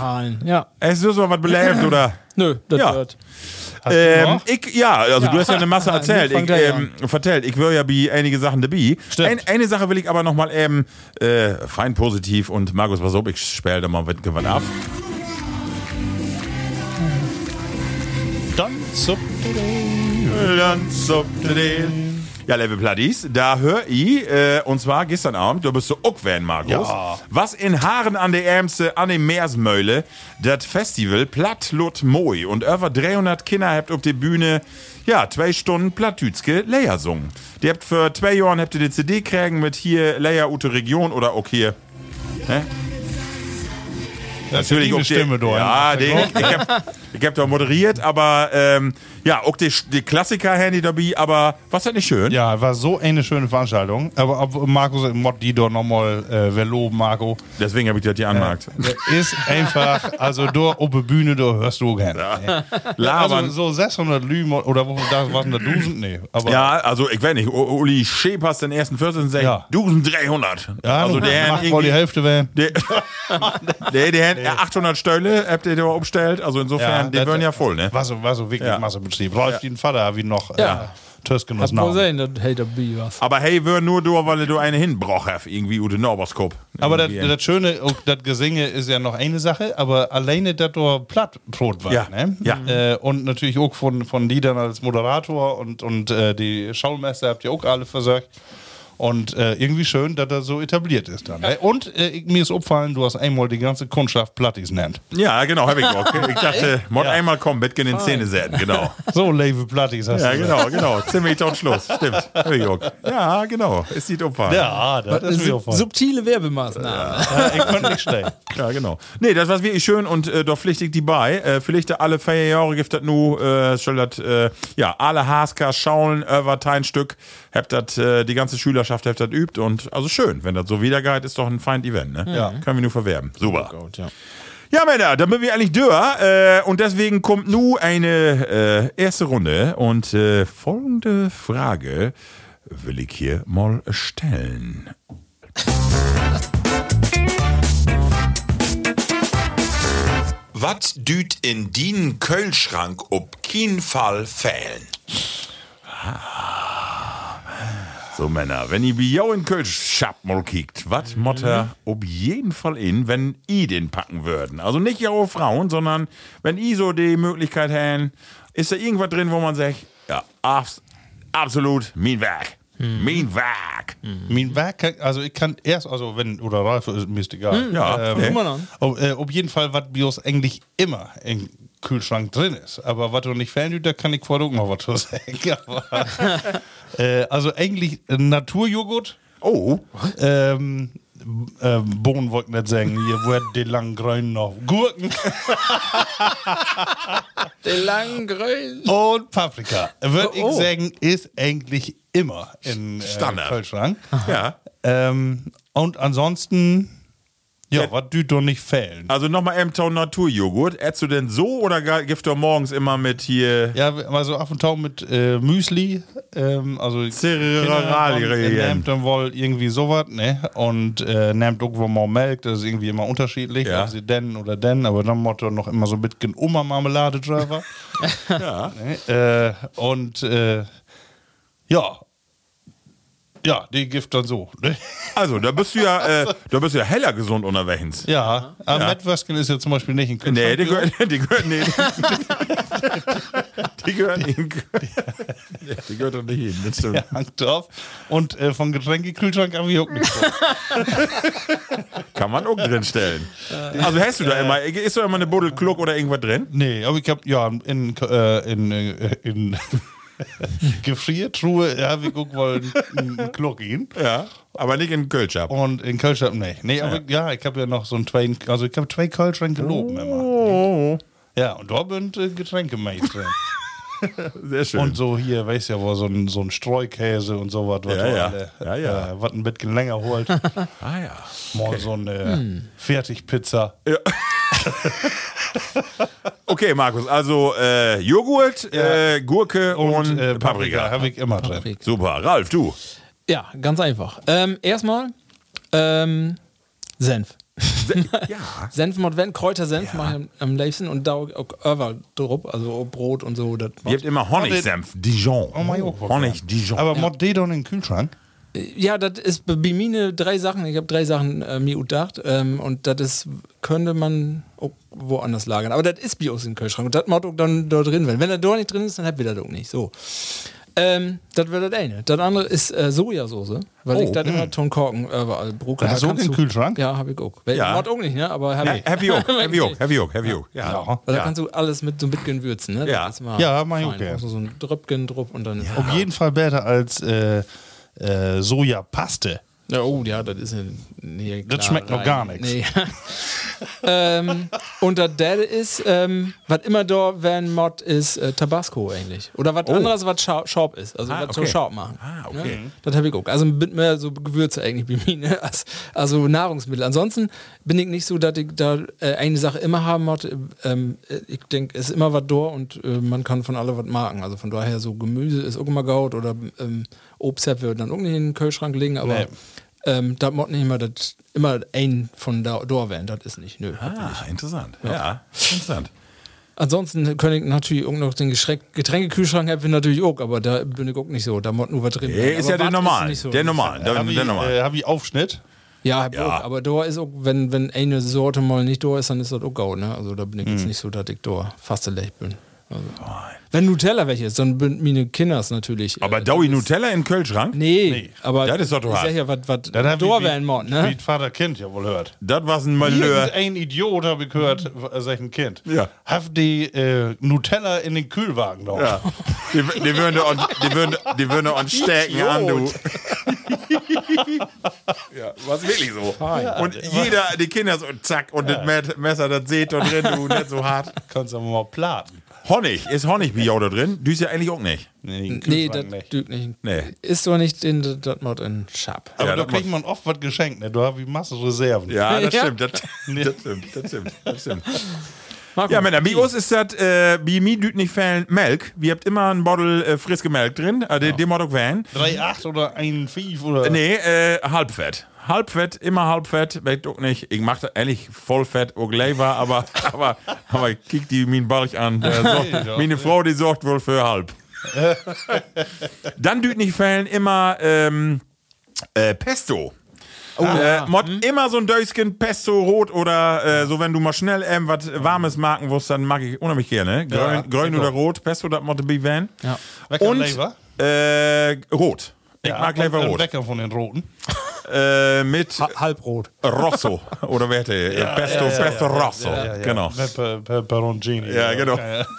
Ja. es ist so was belebt, oder? Nö, das Ja. wird. Ähm, ich, ja, also Ja. du hast ja eine Masse erzählt. Ich, ähm, vertellt, ich will ja bei einige Sachen dabei. Stimmt. Ein, eine Sache will ich aber nochmal eben äh, fein positiv und Markus, was ob ich spiele da mal was ab. Dann so. Ja, Level Platties, da hör ich, äh, und zwar gestern Abend, du bist so auch Van, Markus, Ja. was in Haaren an der Ärmste, an dem Meersmöhle, das Festival Platt Lut Moi und über 300 Kinder habt auf der Bühne, ja, zwei Stunden Plattdütske Leia sungen. Die habt für zwei Jahren habt ihr die CD kriegen mit hier Leia Ute Region oder auch hier, ne? Natürlich eine die- Stimme da. Ja, die, ich hab, Ich hab da moderiert, aber ähm, ja, auch die, die Klassiker Handy dabei, aber was ist nicht schön? Ja, war so eine schöne Veranstaltung. Aber ob Marco Mod die doch nochmal äh, wer loben, Marco. Deswegen habe ich das hier anmarkt. Der ist einfach, also du auf der Bühne, du hörst du gern. Labern. Also so 600 Lügen oder wo da waren da 1000? Nee. Aber ja, also ich weiß nicht, Uli Schepers den ersten Fürsten sagt Ja. 1300. ja also der macht hat wohl die Hälfte werden. Der, der, der hat 800 Stölle, habt ihr da umstellt. Also insofern, die das- werden ja voll, ne? War so, war so wirklich Ja. Massebetrieb. Rolf, den Vater, ich noch Ja. äh, Tösken Namen. sein, das hält der B was. Aber hey, wir nur du, weil du eine hinbroch hast, irgendwie Ute Norberskop. Aber das, das Schöne, das Gesinge ist ja noch eine Sache, aber alleine, dass du Plattbrot war. Ja, Ne? ja. Äh, und natürlich auch von, von Liedern als Moderator und, und äh, die Schaulmeister habt ihr auch alle versorgt. Und äh, irgendwie schön, dass er so etabliert ist dann. Ne? Und äh, mir ist aufgefallen, du hast einmal die ganze Kundschaft Plattis nennt. Ja, genau, hab ich auch. Ich dachte, mod einmal kommen, Bettgen in Szene setzen, genau. So, Leve Plattis hast Ja, du genau, genau. Ziemlich tot Schluss. Stimmt. Hab ich auch. Ja, genau. Es sieht umfahren. Ja, das ist mir sub aufgefallen. subtile Werbemaßnahme. Ja, ich konnte nicht schlecht. Ja, genau. Nee, das war wirklich schön und äh, doch pflichtig die bei. Äh, vielleicht alle vier Jahre gibt das nur, äh, soll das, äh, ja, alle Hasker schauen, über ein Stück, habt das, äh, die ganze Schülerschaft habt das übt und, also schön, wenn das so wiedergeht, ist doch ein fein Event, ne? Ja. Können wir nur verwerben. Super. Gut, ja. Ja, Männer, dann sind wir eigentlich durch. Äh, und deswegen kommt nun eine äh, erste Runde. Und äh, folgende Frage will ich hier mal stellen. Was düt in den Kölschrank ob keinen Fall fehlen? So Männer, wenn ihr wie jau in Kölsch-Schap mal kickt, was Mhm. motter ob jeden Fall in, wenn i den packen würden? Also nicht jaue Frauen, sondern wenn i so die Möglichkeit hätten, ist da irgendwas drin, wo man sagt, ja, abs absolut mein Werk. Mhm. Mein Werk. Mein Werk, also ich kann erst, also wenn, oder Ralf ist mir ist egal. Ja, okay. Immer dann. Auf, äh, auf jeden Fall, was Bios eigentlich immer im Kühlschrank drin ist. Aber was du nicht fern da kann ich vorher auch noch was zu sagen. Aber, äh, also eigentlich Naturjoghurt. Oh, Ähm, ähm, Bohnen wollte ich nicht sagen. Hier wird die langen Grünen noch. Gurken Der langen Grün. und Paprika. Würde Oh. ich sagen, ist eigentlich immer im äh, Standard. Kühlschrank. ja. Ähm, und ansonsten, ja, Ja. was düt doch nicht fehlen. Also nochmal M-Town Naturjoghurt. Ätst du denn so oder gibt du morgens immer mit hier Ja, also auf und Tau mit äh, Müsli, ähm, also. Kinder nehmt dann wohl irgendwie sowas, ne? Und äh, nehmt irgendwo mal Milch, das ist irgendwie immer unterschiedlich, Ja. ob sie denn oder denn, aber dann Motto noch immer so ein bisschen Oma-Marmelade drüber. Ja. ne? äh, und äh, ja. Ja, die Gift dann so. Ne? Also, da bist du ja, äh, da bist du ja heller gesund unterwegs. Ja, aber Mettwürstchen ist ja zum Beispiel nicht in Nee, Kühlschrank. die gehören, die gehören, nee, die gehören, die, die gehört doch nicht hin, das stimmt. Ja, hängt drauf. Und äh, von Getränkekühlschrank habe ich auch nichts. Kann man auch drin stellen. Also hast du da immer, ist da immer eine Buddel Kluck oder irgendwas drin? Nee, aber ich habe ja in, äh, in, äh, in Gefriertruhe, ja, wir gucken wollen einen Kluck ihn. Ja. Aber nicht in Kölschab. Und in Kölsch, nee. Nee, aber ja, ich habe ja noch so ein zwei, also ich habe zwei Kölschränke loben immer. Oh, Ja, und da sind äh, Getränke drin. sehr schön. Und so hier, weißt ja, wo so ein, so ein Streukäse und sowas, was Ja, du ja. alle, Ja, ja. Äh, was ein bisschen länger holt. ah ja. Mal so eine Fertigpizza. Okay, Markus, also äh, Joghurt, äh, Gurke und, äh, Paprika. habe ich immer drin. Super. Ralf, du. Ja, ganz einfach. Ähm, erstmal ähm, Senf. Ja. Senf Kräutersenf mache ich am- liebsten und da auch Över drauf, also Brot und so. Ihr habt immer Honigsenf, Dijon. Oh, mein Gott. Honig, Dijon. Aber ja. mod dann in den Kühlschrank? Ja, das ist bei mir drei Sachen. Ich habe drei Sachen äh, mir gedacht. Ähm, und das ist, könnte man auch woanders lagern. Aber das ist bei uns im Kühlschrank. Und das muss auch dann da drin werden. Wenn er da nicht drin ist, dann habt ihr das auch nicht. So. Ähm, das wäre das eine. Das andere ist äh, Sojasauce. Weil Oh, ich das immer Ton Korken überall brucke. Hast Da du auch im Kühlschrank? Ja, habe ich auch. Ja. Ja. Mod auch nicht, ne? Aber hab Ja, ich. Heavy Oak, Heavy Oak, Heavy Oak, Heavy Oak. Ja. Ja. Weil da Ja. kannst du alles mit so ein bisschen würzen, ne? Ja. Ja, mach ich auch. Also so ein Dröpken drauf und dann ist Auf jeden Fall besser als äh, äh, Sojapaste. Ja, oh, ja, das ist ja. Nee, Das klar, schmeckt noch rein. gar nichts. Nee. ähm, und das der ist, ähm, was immer da werden Mod ist äh, Tabasco eigentlich. Oder was anderes, was Scha Schaub ist. Also Ah, was so okay. Schaub machen. Ah, okay. Ne? Das habe ich auch. Also mit mehr so Gewürze eigentlich wie mir, ne? Als, also Nahrungsmittel. Ansonsten bin ich nicht so, dass ich da äh, eine Sache immer haben muss. Ähm, äh, ich denke, es ist immer was da und äh, man kann von alle was machen. Also von daher so Gemüse ist auch immer gaut oder Obst wird dann auch nicht in den Kühlschrank legen, aber Nee. ähm, da muss nicht immer, das, immer ein von da, da werden. Das ist nicht. Nö. Ah, interessant. Ja, interessant. Ansonsten könnte ich natürlich auch noch den Geschreck- Getränkekühlschrank haben wir natürlich auch, aber da bin ich auch nicht so. Da muss nur was drin. Der sein. ist Aber ja der normal. nicht so. Der normal. Der, Hab ich, der normal. äh, hab ich Aufschnitt? Ja, hab ich Ja. auch. Aber da ist auch, wenn, wenn eine Sorte mal nicht da ist, dann ist das auch gau, ne? Also da bin ich jetzt nicht so, dass ich da fast leicht bin. Also. Wenn Nutella welche ist, dann sind meine Kinders natürlich. Aber äh, Daui Nutella in Kühlschrank? Nee, Nee. aber Das ist doch ich hart. sag ja, was was ich da wie- ne? Vater Kind ja wohl hört. Das war ein Malheur. Ein Idiot habe ich gehört, äh, sag ich ein Kind. Ja. Hab die äh, Nutella in den Kühlwagen noch. Ja. Die, die würden da an- die würden, die würden da an du. ja, was wirklich so. Und jeder, die Kinder so, zack, und das Met- Messer, das seht da drin, du, nicht so hart. Kannst aber mal platen. Honig, ist Honig wie da drin? Du ist ja eigentlich auch nicht. Nee, Nee, das nicht. dügt nicht. Nee. Ist doch nicht in Mod in Schab. Aber Ja, da kriegt man oft was geschenkt, ne? Du hast wie Masse Reserven. Ja, das Ja. stimmt. Das, das stimmt. Das stimmt. Das stimmt. Marco, Ja, Männer, bei uns ist das, äh, bei mir düt nicht fehlen Melk. Wir habt immer ein Bottle äh, friske Melk drin. Äh, den mod auch wählen. 3,8 oder 1,5 oder. Nee, äh, Halbfett. Halbfett, immer Halbfett, weet auch nicht. Ich mach das ehrlich Vollfett auch lieber, aber, aber, aber kick die min Balch an. Der sorgt, meine Frau, die sorgt wohl für halb. Dann düt nicht fehlen immer ähm, äh, Pesto. äh, Mod immer so ein Döschen Pesto rot oder äh, so, wenn du mal schnell ähm, was Warmes machen musst, dann mag ich unheimlich gerne. Grün, Ja, grün oder rot, Pesto, das mod be van. Ja. Und äh, rot. Ich Ja, mag lieber rot. Wecker von den Roten. Äh, mit Ha- Halbrot. Rosso oder wer hätte Pesto, Pesto Rosso. Genau. Pepe, Peperoncini. Ja, genau. Ja,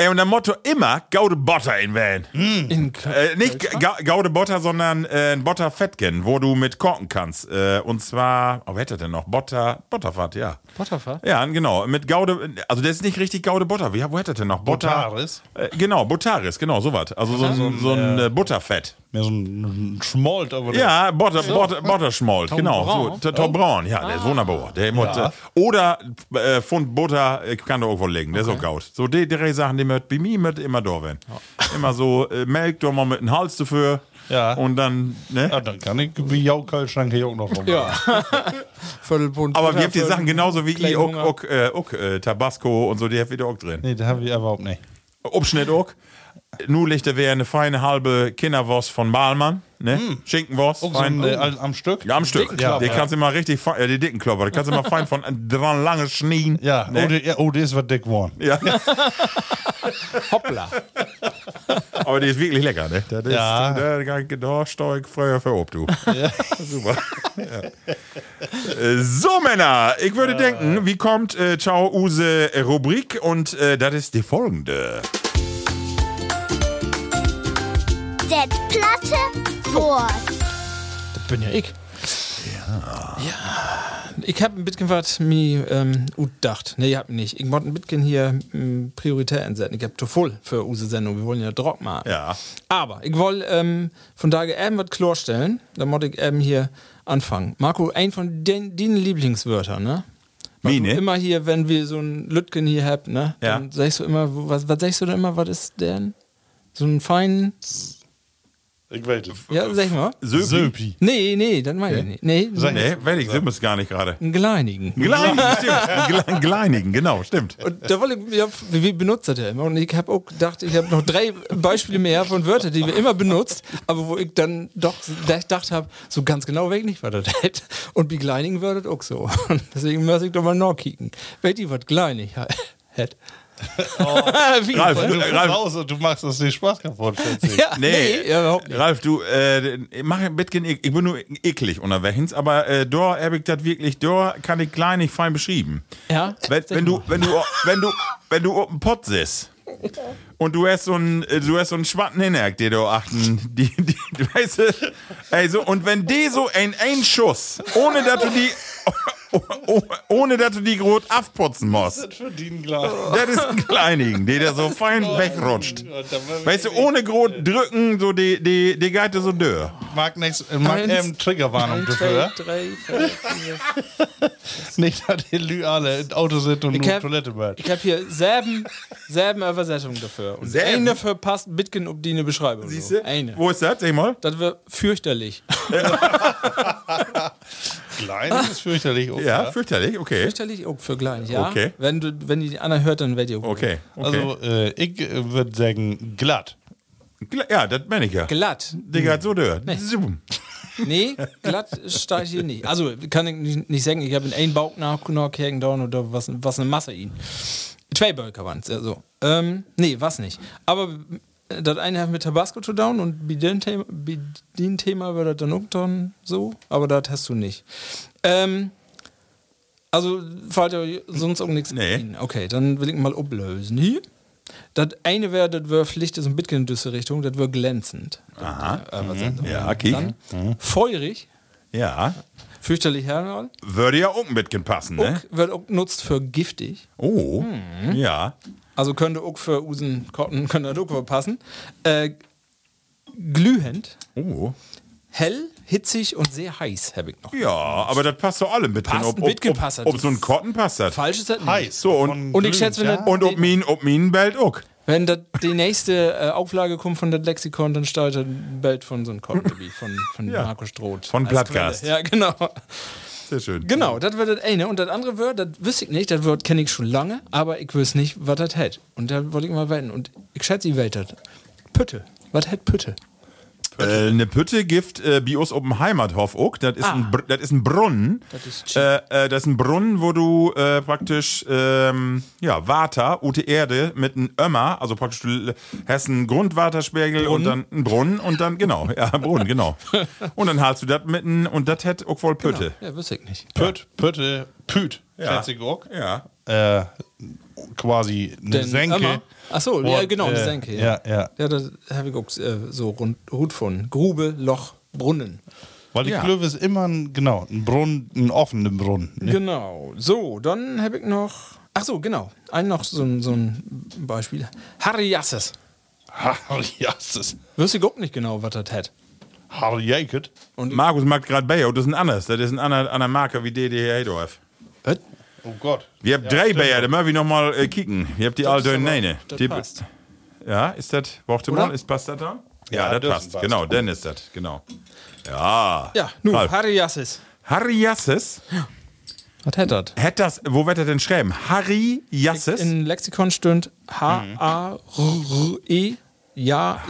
Ey, und der Motto immer Gaude Butter in Van. In K Äh, nicht Ga Gaude Butter, sondern äh, ein Butter Fettgen, wo du mit korken kannst. Äh, und zwar, oh, wer hätte denn noch? Butter, Butterfahrt, ja. Butterfahrt? Ja, genau. Mit Gaude, also das ist nicht richtig Gaude Butter. Wie, wo hätte denn noch? Butter. Botaris. Äh, genau, Butaris, genau, sowas. Also so, ein- so ein äh, Butterfett. Mehr so ein Schmolt, aber Ja, Butter, Butter, Butterschmolt, genau. Braun. So, Tom Braun, ja, der ist wunderbar. Der muss, äh, oder äh, Pfund Butter äh, kann da irgendwo legen, der ist auch gaut. So die drei Sachen, die bei mir mit immer da werden. Immer so äh, Melk, da mal mit dem Hals dafür. Ja. Und dann, ne? Ja, dann kann ich wie Jau Kühlschrank hier auch noch rum. Ja. Viertelpfund. Aber wir habt die Sachen genauso wie ich, auch, auch, äh, auch äh, Tabasco und so, die habt ihr da auch drin. Nee, das habe ich überhaupt nicht. Obschnitt auch. Nun liegt da wäre eine feine halbe Kinderwurst von Balmann, ne? Schinkenwurst. Auch so fein. ein, äh, am- Stück? Ja, am Stück. Ja. kannst du immer richtig, fein- äh, die dicken Klopper, die kannst du immer fein von dran lange schnien. Ja, ne? oh, die, ja, oh, die ist was dick geworden. ja. Hoppla. Aber die ist wirklich lecker, ne? Das ist, Ja. Da, da, da steig ich früher für ob, du. Super. ja. Äh, So, Männer, ich würde denken, wie kommt äh, Ciao Use Rubrik und äh, das ist die folgende. Det platte Wort. Das bin ja ich. Ja. Ich hab ein bisschen was mir ähm, gedacht. Nee, ich hab nicht. Ich wollte ein bisschen hier ähm, Prioritäten setzen. Ich hab zu voll für unsere Sendung. Wir wollen ja Druck machen. Ja. Aber ich wollte ähm, von daher eben was klarstellen. Da muss ich eben hier anfangen. Marco, ein von den, den Lieblingswörtern, ne? Mine? Immer hier, wenn wir so einen Lütgen hier haben, ne? Ja. Dann sagst du immer, was, was sagst du denn immer, was ist denn? So einen feinen. Ich weiß es. Ja, sag mal. Söpi. Söpi. Nee, nee, dann meine ich nicht. Nee, Sag- Nee, weil ich es gar nicht gerade. einen Gleinigen. Gleinigen, stimmt. Gle- Gleinigen, genau, stimmt. Und da wollte ich, ja, wie wie benutzt das immer? Und ich habe auch gedacht, ich habe noch drei Beispiele mehr von Wörtern, die wir immer benutzt, aber wo ich dann doch gedacht habe, so ganz genau weg nicht, was das hätte. Und bei Gleinigen wird das auch so. Und deswegen muss ich doch mal nachkicken. Welche die was Gleinig hätte. Wie? Ralf, Du du, Ralf. Raus und du machst uns den Spaß kaputt. Ja, Nee, nee, ja, überhaupt nicht. Ralf, du, äh, mach ein bisschen, ich, ich bin nur eklig unterwegs, aber äh, da habe ich das wirklich, da kann ich klein nicht fein beschrieben. Ja? Wenn, wenn du, wenn du, wenn du, wenn du auf dem Pott sitzt und du hast so einen, äh, du hast so einen schwatten Hinnerk, der da achten, die, die, du weißt, du, ey, so, und wenn die so ein, ein Schuss, ohne dass du die Oh, oh, ohne dass du die groß abputzen musst. Das ist ein Kleinigen, der der so fein wegrutscht. Weißt du, ohne groß drücken, so die, die, die Geite so dörr. Mag nichts, äh, mag Eins, ähm, Triggerwarnung dafür. zwei, drei, vier, vier. Nicht, dass die Lü alle im Auto sind und Ich nur hab- Toilette wird. Ich habe hier selben, selben Übersetzungen dafür. Und Selben? eine dafür passt Bitcoin ob die eine Beschreibung. Siehst so. du? Eine. Wo ist das? Sag mal. Das wird fürchterlich. Klein ist fürchterlich. Oh, Ja, fürchterlich, okay. fürchterlich auch für klein, ja. Okay. Wenn, du, wenn die anderen hört, dann werdet ihr auch Okay, okay. Also, äh, ich äh, würde sagen, glatt. Gla- ja, das meine ich ja. glatt. Digga, hat so dörr. Zoom. Nee, glatt steigt hier nicht. Also kann ich nicht, nicht sagen, ich habe in einen Bauch nachgehängt oder was, was eine Masse ihn. Zwei Bölker waren es, also. Ähm, nee, was nicht. Aber das eine hat mit Tabasco zu down und bei dem Thema, bei dem Thema wird das dann auch dann so, aber das hast du nicht. Ähm, also fällt ja sonst auch nichts Nee. ein. Okay, dann will ich mal ablösen. Hier. Das eine wäre, das wäre Pflicht, ist ein bisschen in diese Richtung, das wäre glänzend. Aha. Äh, was sagt er? Ja, kiek. Dann feurig, Ja. Fürchterlich hermal. Würde ja auch ein bisschen passen, ne? Auch wird auch genutzt für giftig. Oh. Ja. Also könnte auch für Usen Kotten könnte das auch passen. Äh, glühend, Oh. hell, hitzig und sehr heiß habe ich noch. Ja, aber das passt doch alle mit drin. Passt Ob, ob, ob, ob so ein Cotton passt das. Falsch ist das nicht. Heiß. So, und- Und ich schätze, wenn ja? Und ob min, ob min bellt auch. Wenn das die nächste äh, Auflage kommt von der Lexikon, dann steht ein Bild von so einem Cotton von, von Ja. Markus Stroth. Von. Quelle. Ja, genau. Sehr schön. Genau, das wird das eine. Und das andere wird, das wüsste ich nicht, das Wort kenne ich schon lange, aber ich wüsste nicht, was das hat. Und da wollte ich mal wetten. Und ich schätze, ihr weitet. Pütte. Was hat Pütte? Äh, eine Pütte gibt äh, auf dem Heimathof auch. Das ist, ein, Ah. Br- das ist ein Brunnen. Das ist äh, äh, das ist ein Brunnen, wo du äh, praktisch ähm, ja, Water, ute Erde mit einem Ömmer, also praktisch du hast einen Grundwaterspiegel und dann einen Brunnen und dann, genau, ja, Brunnen, genau. Und dann halst du das mit einem, und das hat auch voll Pütte. Ja, wüsste ich nicht. Pütt, Pütte, Püt, Ja. schätze ich auch. Ja. Äh, quasi eine Den Senke. Ömmer. Ach so, ja, Und, genau, eine äh, Senke. Ja, ja. Ja, das habe ich auch äh, so rund, rund von. Grube, Loch, Brunnen. Weil die Ja. Klöwe ist immer ein, genau, ein Brunnen, ein offener Brunnen. Ne? Genau. So, dann habe ich noch. Ach so, genau. Ein noch so ein, so ein Beispiel. Harry Jasses. Harry Jasses. Wüsste ich auch nicht genau, was das hat. Harry Jaket. Markus mag gerade Bayer, das ist ein anderes. Das ist ein anderer, anderer Marker wie hier drauf. Was? Oh Gott. Wir haben drei Bayer, da müssen wir nochmal äh, kicken. Wir haben die alte aber- Neine. das Die- passt. Ja, ist das, warte mal, ist passt das da? Ja, Ja, das passt. passt. Genau, dann ist das, genau. Ja. Ja, nun, Ralf. Harry Jasses. Harry Jasses, Was hat das? hätte das, wo wird er denn schreiben? Harry Jasses? In Lexikon stünd H-A-R-E ja,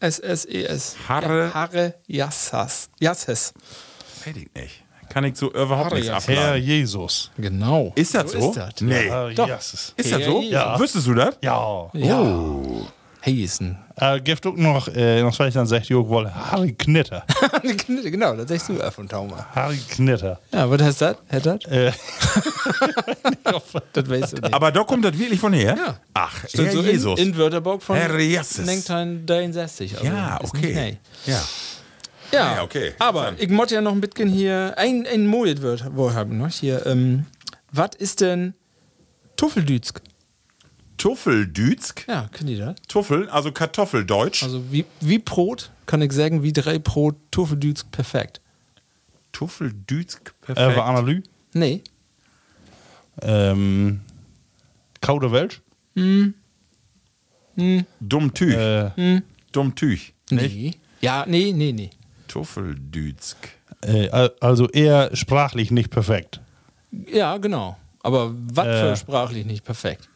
J-A-S-S-E-S. Harre- Ja, Harre Jasses. Jasses. Weiß ich nicht. Kann ich so überhaupt Harry nichts Jasses. Herr. Jesus. Genau. Ist das so? Ist das? Nee. Harry Doch. Jasses. Ist das so? Jesus. Ja. Wüsstest du das? Ja. Ja. Hey, ist ein. Äh, gibt auch noch, äh, noch vielleicht dann sagt Jörg wohl Harry Knitter. genau, das sagst du ja von Tauma. Harry Knitter. Ja, was heißt das? Hat das? Äh, Das weißt du nicht. Aber da kommt das wirklich von her? Ja. Ach, Herr so Jesus. In, in Wörterburg von Herr Jesus. 1963. Also ja, okay. Ja. Ja, Ja, okay. Aber ich muss ja noch ein bisschen hier ein, ein Mojet wird wo haben noch hier. Ähm, was ist denn Tuffeldütsk? Tuffeldütsk. Ja, kennt ihr das? Tuffel, also Kartoffeldeutsch. Also wie, wie Brot kann ich sagen, wie drei Brot Tuffeldütsk perfekt. Tuffeldütsk, äh, perfekt. war Analy. Nee. Ähm, Kauderwelsch. Dumm Tüch. Äh, Dumm Tüch. Nee. Ja, nee, nee, nee. Tuffeldütsk. äh, al- also eher sprachlich nicht perfekt. Ja, genau. Aber was Äh. für sprachlich nicht perfekt.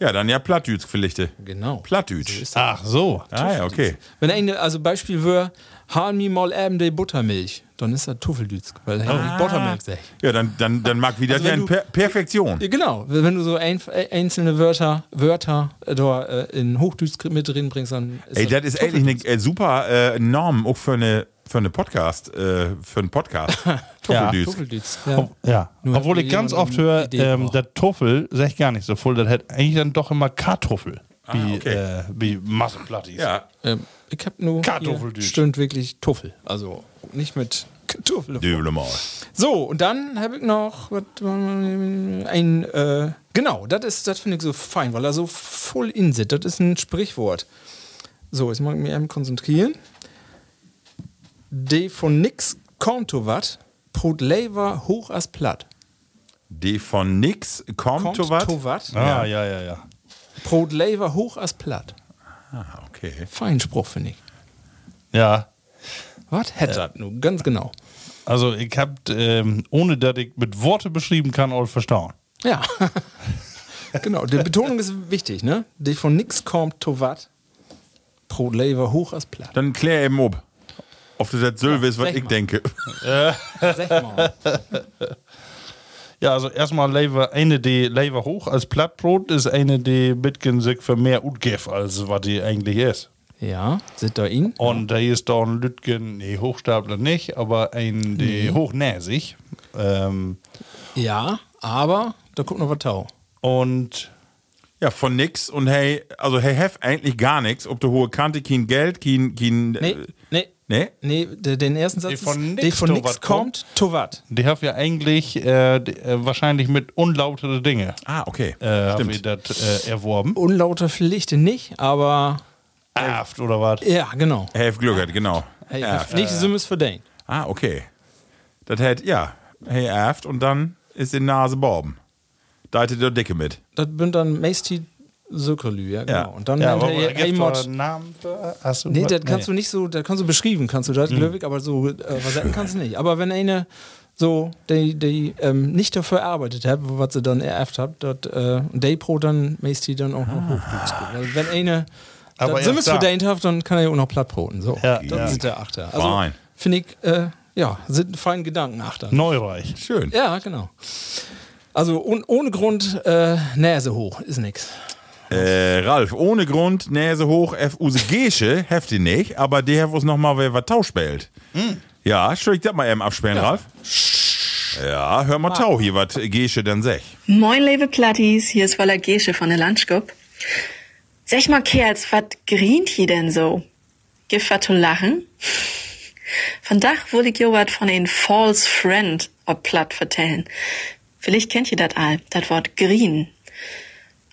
Ja, dann ja Plattdütsk vielleicht. Genau. Plattdütsch. Ach so. Ah, ja, okay. Wenn eine, also Beispiel wäre, haben mir mal eben die Buttermilch, dann ist das Tuffeldütsk, weil er ah. Buttermilch sagt. Ja, dann, dann, dann mag wieder Also du- per Perfektion. Ja, Genau, wenn du so ein, einzelne Wörter, Wörter äh, da äh, in Hochdütsk mit drin bringst, dann ist Ey, das ist eigentlich eine äh, super äh, Norm auch für eine für eine Podcast, äh, für einen Podcast. Tuffeldütsk. Tuffeldütsk. Ja. Ob, ja. Obwohl ich ganz oft höre, ähm, der Tuffel sag ich gar nicht so voll, das hat eigentlich dann doch immer Kartoffel. Wie, okay. äh, wie Masseplattis. Ja, Ähm, ich hab nur stimmt wirklich Tuffel. Also nicht mit Kartoffel. Dübel mal. So, und dann habe ich noch ein, äh, genau, das ist, das finde ich so fein, weil er so voll in sitzt. Das ist ein Sprichwort. So, jetzt mag ich mich eben konzentrieren. De von nix kommt to wat, prot lever hoch as platt. Die von nix kommt, to wat? Ah, ja, ja, ja. prot lever hoch as platt. Ah, okay. Fein Spruch, finde ich. Ja, Was hätte das nun? Ganz genau. also ich hab, ähm, ohne dass ich mit Worte beschrieben kann, all verstauen. Ja. genau, die Betonung ist wichtig, ne? Die von nix kommt to wat, prot lever hoch as platt. Dann klär eben ob. Ob du das Sylve ist, was ich mal. denke. Sag mal. Ja, also erstmal Lever, eine die Lever hoch als Plattbrot ist eine, die bitgen sich für mehr utgef, als was die eigentlich ist. Ja, sind da ihn? Und da ist da ein Lütgen, nee, Hochstapler nicht, aber ein, die hochnäsig. Ähm, Ja, aber da kommt noch was tau. und Ja, von nix und hey, also hey, hef eigentlich gar nichts, ob du hohe Kante, kein Geld, kein, kein, Nee, äh, nee. nee? Nee, de- den ersten Satz Die von nix die von to nix kommt, to wat. die haben ja eigentlich äh, die, äh, wahrscheinlich mit unlautere Dinge Ah, okay. äh, haben wir Stimmt. das äh, erworben. Unlauter Pflichte nicht, aber Erft oder was? ja, genau. Hef Glück hat, genau. Hey, Erft. nicht so ist für den. Ah, okay. Das hätt, ja, hey, erft und dann ist die Nase borben. Da hätte der Dicke mit. Das sind dann meist Sökerlü, ja, genau. Ja. Und dann Ja, nennt er hey, Mod. einen Namen für? Hast du Nee, das kannst du nicht so, das kannst du beschreiben, kannst du das, mhm. aber so äh, was sagen kannst du nicht. Aber wenn eine so, die, die ähm, nicht dafür arbeitet hat, was sie dann ererbt hat, dort, äh, die pro dann meist die dann auch noch hochgeht. Also wenn eine Aber das Simmes erst da. verdient hat, dann kann er ja auch noch plattbroten. So, Ja, das ja. sind der Achter. Also Fein. finde ich, äh, ja, sind feine Gedanken Achter. Neureich. Schön. Ja, genau. Also un, ohne Grund äh, Nase hoch ist nix. Äh, Ralf, ohne Grund, Nase hoch, F use Gesche, heftig nicht, aber der hat uns nochmal wer was Tau spielt. Ja, soll ich das mal eben abspielen, Ralf? Ja, hör mal Tau hier, was Gesche denn sech. Moin, liebe Plattis, hier ist Voller Gesche von der Landschkup. Sag mal, Kerls, was grient hier denn so? Gibt was zu lachen? Von Dach wollte ich wat von ein False Friend ob platt vertellen. Vielleicht kennt ihr das all, das Wort green.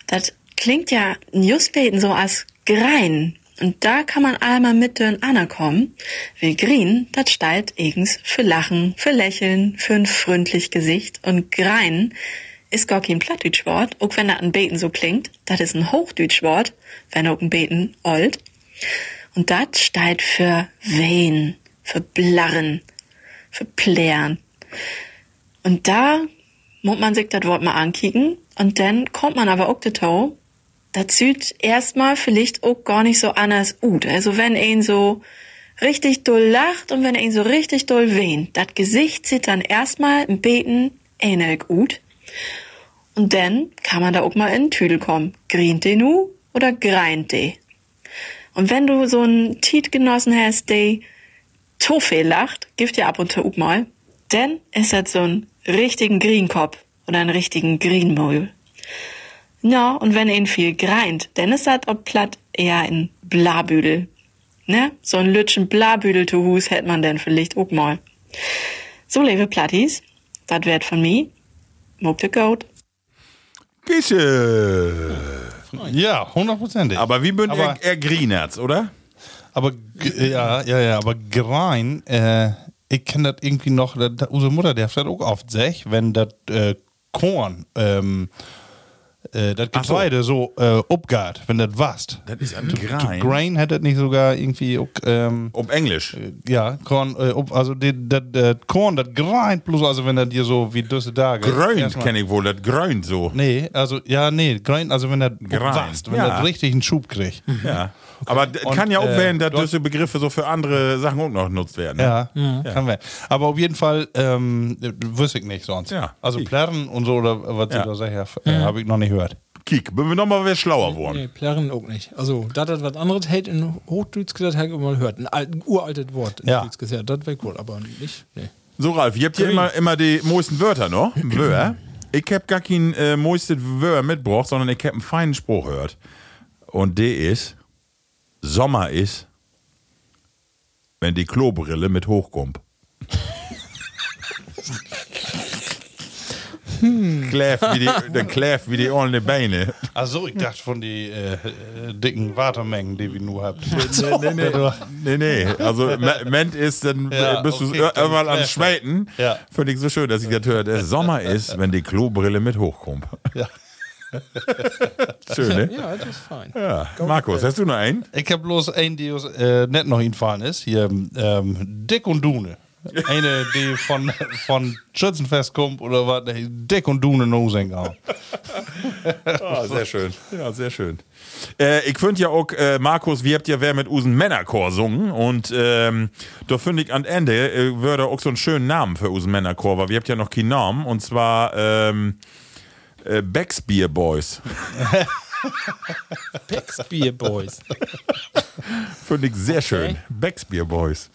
Das klingt ja just beten so als grein. Und da kann man einmal mit den anerkommen. Weil green, das steht eigens für Lachen, für Lächeln, für ein freundlich Gesicht. Und grein ist gar kein Plattdeutschwort, auch wenn das ein Beten so klingt. Das ist ein Hochdeutschwort, wenn auch ein Beten old. Und das steht für wehen, für blarren, für plären. Und da muss man sich das Wort mal ankicken und dann kommt man aber auch dazu, das sieht erstmal vielleicht auch gar nicht so anders ut. Also wenn ein so richtig doll lacht und wenn ein so richtig doll wehnt, das Gesicht sieht dann erstmal im Beten ähnlich gut. Und dann kann man da auch mal in den Tüdel kommen. Grient de nu oder greint de? Und wenn du so einen Tiet genossen hast, der viel lacht, gibt ja ab und zu auch mal, dann ist das so ein richtigen Grienkopf oder einen richtigen Greenmaul. Ja, und wenn ihn viel greint, dann ist das ob platt eher ein Blabüdel. Ne? So ein Lütschen Blabüdel zu Hus hätte man denn vielleicht auch mal. So, liebe Plattis, das wird von mir. The Goat. Gesche. Ja, hundertprozentig. Aber wie bünd Aber- er, er Greenerz, oder? Aber g- ja, ja, ja, aber Grein, äh, ich kenne das irgendwie noch, da, da, unsere Mutter, der hat das auch oft sech, wenn das äh, Korn, ähm, äh, das Ach so. Getreide so, äh, abgeht, wenn das wasst. Das ist ein To Grein. Grain hätte das nicht sogar irgendwie, ähm, Ob Englisch. ja, Korn, äh, ob, also das das Korn, das greint bloß, also wenn das dir so wie düsse Tage. Grönt erstmal- kenne ich wohl, das grönt so. Nee, also, ja, nee, greint, also wenn das wasst, wenn ja. das richtig einen Schub kriegt. Ja. Aber Und, kann ja auch äh, werden, dass du diese Begriffe so für andere Sachen auch noch genutzt werden. ne? Ja, kann werden. Aber auf jeden Fall ähm, wüsste ich nicht sonst. Ja. Also Plärren und so, oder was Ja. sie da sagen, äh, habe ich noch nicht gehört. Kiek, bin wir nochmal wer schlauer geworden. Nee, Plärren auch nicht. Also, das hat was anderes, hätte in Hochdeutsch gesagt, hätte ich mal gehört. Ein, alt, ein uraltes Wort in Ja. Deutsch gesagt, das wäre cool, aber nicht, nee. So, Ralf, ihr habt hier immer, immer die meisten Wörter noch. Wör. Ich hab gar kein äh, meistes Wör mitgebracht, sondern ich hab einen feinen Spruch gehört. Und der ist: Sommer ist, wenn die Klobrille mit hochkommt. Kläff wie die, der Kläff wie die ordentliche Beine. Also ich dachte von die äh, äh, dicken Watermengen, die wir nur habt. Nee, nee, nee. nee, nee. Also, Me- Ment ist, dann Ja, bist du okay, ir- irgendwann Kläff. Schmeiten. Ja. Finde ich so schön, dass ich das höre. Der Sommer ist, wenn die Klobrille mit hochkommt. Ja. Schön, ne? Ja, das ist fein. Ja. Markus, hast du noch einen? Ich habe bloß einen, die uns äh, nicht noch hinfallen ist. Hier, ähm, Dick und Dune. Eine, die von, von Schützenfest kommt oder was, Dick und Dune Nosengar. Ah, sehr schön. Ja, sehr schön. Äh, ich finde ja auch, äh, Markus, wir habt ja wer mit Usen Männerchor sungen und ähm, da finde ich am Ende äh, würde auch so einen schönen Namen für Usen Männerchor, weil wir habt ja noch keinen Namen und zwar ähm, äh, Becksbier Boys. Beer Boys. Finde ich sehr schön. Becksbier Boys.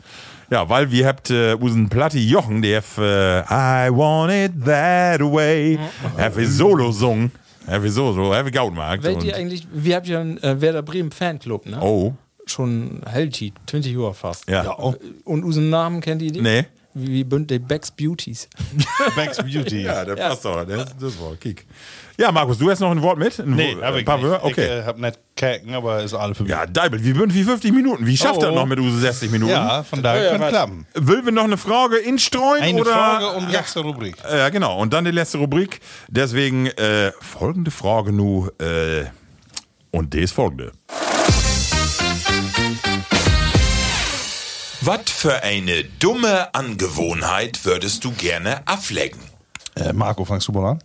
Ja, weil wir habt äh, unseren Platti Jochen, der hat, äh, I want it that way. Er hat Solo sungen. Er hat Solo, er hat Gautmarkt. Wellt ihr eigentlich, wir habt ja einen äh, Werder Bremen Fanclub, ne? Oh, Schon Hellcheat, 20 Jahre fast. ja. Und unseren Namen kennt ihr die? Nee. Wie, wie bünd die Becks Beauties. Max Beauty. Ja, der passt doch. Das, das war Kick. Ja, Markus, du hast noch ein Wort mit? Ein Nee, Wo- hab ein ich paar nicht. Wörter? Okay. Ich äh, hab nicht Käken, aber ist alle für mich. ja, Deibel, wie bünd wie 50 Minuten? Wie schafft Oh, das oh. noch mit Use 60 Minuten? Ja, von daher kann klappen. Will wir noch eine Frage instreuen? Eine oder? Frage und letzte Rubrik. Ja, genau. Und dann die letzte Rubrik. Deswegen äh, folgende Frage nu. Äh, und die ist folgende. Was für eine dumme Angewohnheit würdest du gerne ablecken? Äh, Marco, fangst du mal an?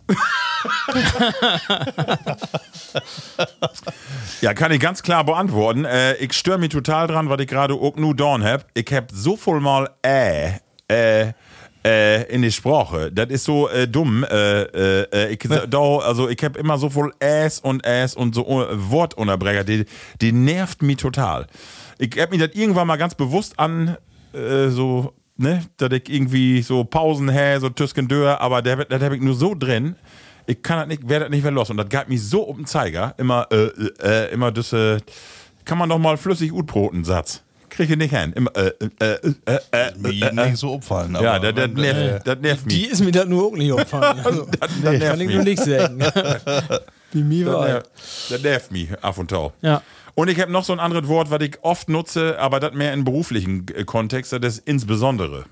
Ja, kann ich ganz klar beantworten. Äh, ich störe mich total dran, was ich gerade auch nur dorn hab. Ich hab so voll mal äh, äh, äh, in die Sprache. Das ist so äh, dumm. Äh, äh, äh, ich, da, also ich hab immer so voll Äs und Äs und so äh, Wortunterbrecher. Die, die nervt mich total. Ich hab mir das irgendwann mal ganz bewusst an äh, so, ne, dass ich irgendwie so Pausen hä, so Tüskendör, aber der- das hab ich nur so drin. Ich kann das nicht, werde das nicht mehr los. Und das gab mich so um den Zeiger. Immer, äh, äh, äh, immer das, äh, kann man doch mal flüssig Utbroten Satz. Krieg ich nicht hin. Immer, äh, äh, äh, äh, äh, Mir nicht so opfallen. Ja, das, nervt, äh, das nervt mich. Die ist mir das nur auch nicht aufgefallen. Also, das, das kann nervt ich mich. nur nicht sagen. Wie mir war. nervt, das nervt mich ab und tau. Ja. Und ich habe noch so ein anderes Wort, was ich oft nutze, aber das mehr in beruflichen äh, Kontext, das ist insbesondere.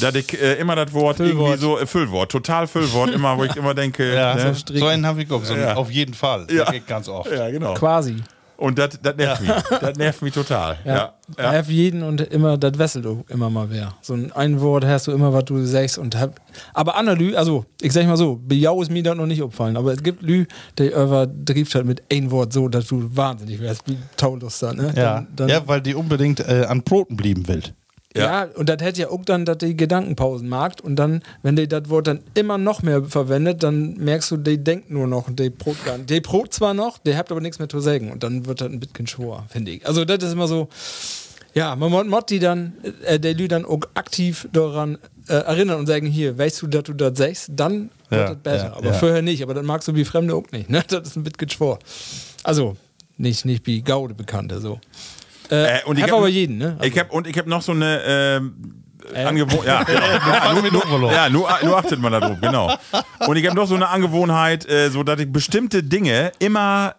Dass ich äh, immer das Wort irgendwie so, äh, Füllwort, total Füllwort, immer, wo ich immer denke, ja, ne? so, so einen habe ich auch. So, Ja. Auf jeden Fall. Ja. Das geht ganz oft. ja, genau. Quasi. Und das nervt mich. Das nervt mich total. Ja. Ja. Hab jeden und immer, das wesselt du immer mal wer. So ein, ein Wort hast du immer, was du sagst und hab. Aber Analy, also ich sag mal so, Bejau ist mir das noch nicht aufgefallen, aber es gibt Lü, der übertrifft halt mit ein Wort so, dass du wahnsinnig wärst, wie Taulus da, ne? Ja. Dann, dann, ja, weil die unbedingt äh, an Broten blieben will. Ja, und das hätte ja auch dann, dass die Gedankenpausen mag. Und dann, wenn die das Wort dann immer noch mehr verwendet, dann merkst du, die denkt nur noch und die gar nicht. Die Brot zwar noch, der habt aber nichts mehr zu sagen. Und dann wird das ein bisschen schwor, finde ich. Also, das ist immer so, ja, man muss die dann, äh, der Lü dann auch aktiv daran äh, erinnern und sagen, hier, weißt du, dass du das sagst, dann wird Ja, das besser. ja, aber ja. vorher nicht. Aber dann magst du wie Fremde auch nicht. Ne? Das ist ein bisschen schwor. Also, nicht, nicht wie Gaude Bekannte, so. Äh, Äh, und ich hab hab- jeden, ne? Ich hab, und ich habe noch so eine ähm, Angewohnheit. Ja, genau. Doch mal an. Ja, nur, nur achtet man da drauf, genau. Und ich habe noch so eine Angewohnheit, äh, so dass ich bestimmte Dinge immer,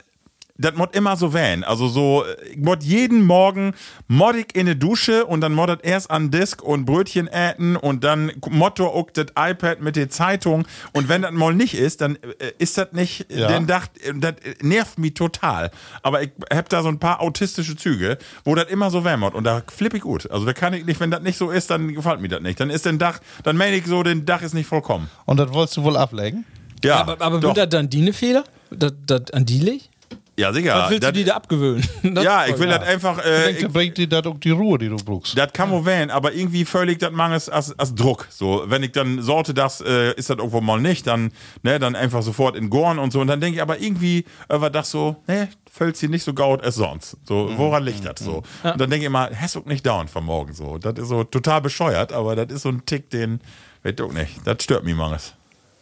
das mod immer so wählen. Also so, äh, ich mod jeden Morgen mod ich in die Dusche und dann mod das erst an Disk und Brötchen äten und dann Motto auch das iPad mit der Zeitung. Und wenn das mal nicht ist, dann äh, ist das nicht Ja. den Dach, das nervt mich total. Aber ich hab da so ein paar autistische Züge, wo das immer so wärmert und da flippe ich gut. Also da kann ich nicht, wenn das nicht so ist, dann gefällt mir das nicht. Dann ist den Dach, dann meine ich so, den Dach ist nicht vollkommen. Und das wolltest du wohl ablegen? Ja, aber aber wird das dann die Fehler? Das, das an die liegt? Ja sicher. Was willst Das- du dir da abgewöhnen? Ja, ich will voll- das einfach, Ich äh, denke, da bringt dir das auch die Ruhe, die du brauchst. das kann man wählen, aber irgendwie völlig das mangels als, als Druck. So, wenn ich dann sorte, das äh, ist das irgendwo mal nicht, dann, ne, dann einfach sofort in Gorn und so. Und dann denke ich aber irgendwie, äh, war das so, ne, fällt sie nicht so gaut als sonst. So, woran liegt das so? Und dann denke ich immer, hast du nicht dauernd von morgen so. Das ist so total bescheuert, aber das ist so ein Tick, den, weiß ich auch nicht. Das stört mich mangels.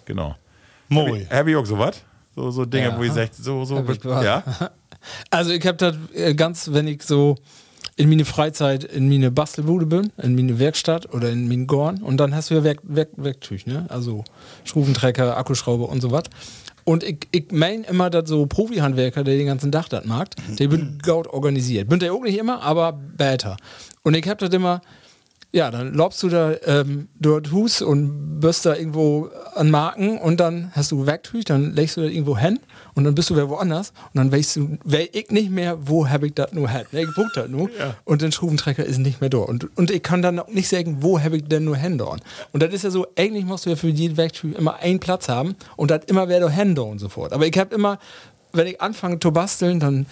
Genau. Moi. Hab ich auch sowas? So, so Dinge, Ja. wo ich sagt, so, so, ja. Also ich habe das äh, ganz, wenn ich so in meine Freizeit in meine Bastelbude bin, in meine Werkstatt oder in meine Gorn und dann hast du ja Werk, Werk, Werktüch, ne? Also Schrubentrecker, Akkuschrauber und so was. Und ich, ich mein immer, dass so Profi-Handwerker, der den ganzen Tag das mag, der bin gaut organisiert. Bin der auch nicht immer, aber besser. Und ich hab das immer, ja, dann lobst du da ähm, dort Hus und bist da irgendwo an Marken und dann hast du Werktüch, dann legst du da irgendwo hin und dann bist du wer woanders und dann weißt du, weiß ich nicht mehr, wo habe ich das nur hin. Ne, Ich das nur und den Schrubentrecker ist nicht mehr da. Und, und ich kann dann auch nicht sagen, wo habe ich denn nur hin dort. Und das ist ja so, eigentlich musst du ja für jeden Werktüch immer einen Platz haben und das immer da hin und so fort. Aber ich habe immer, wenn ich anfange zu basteln, dann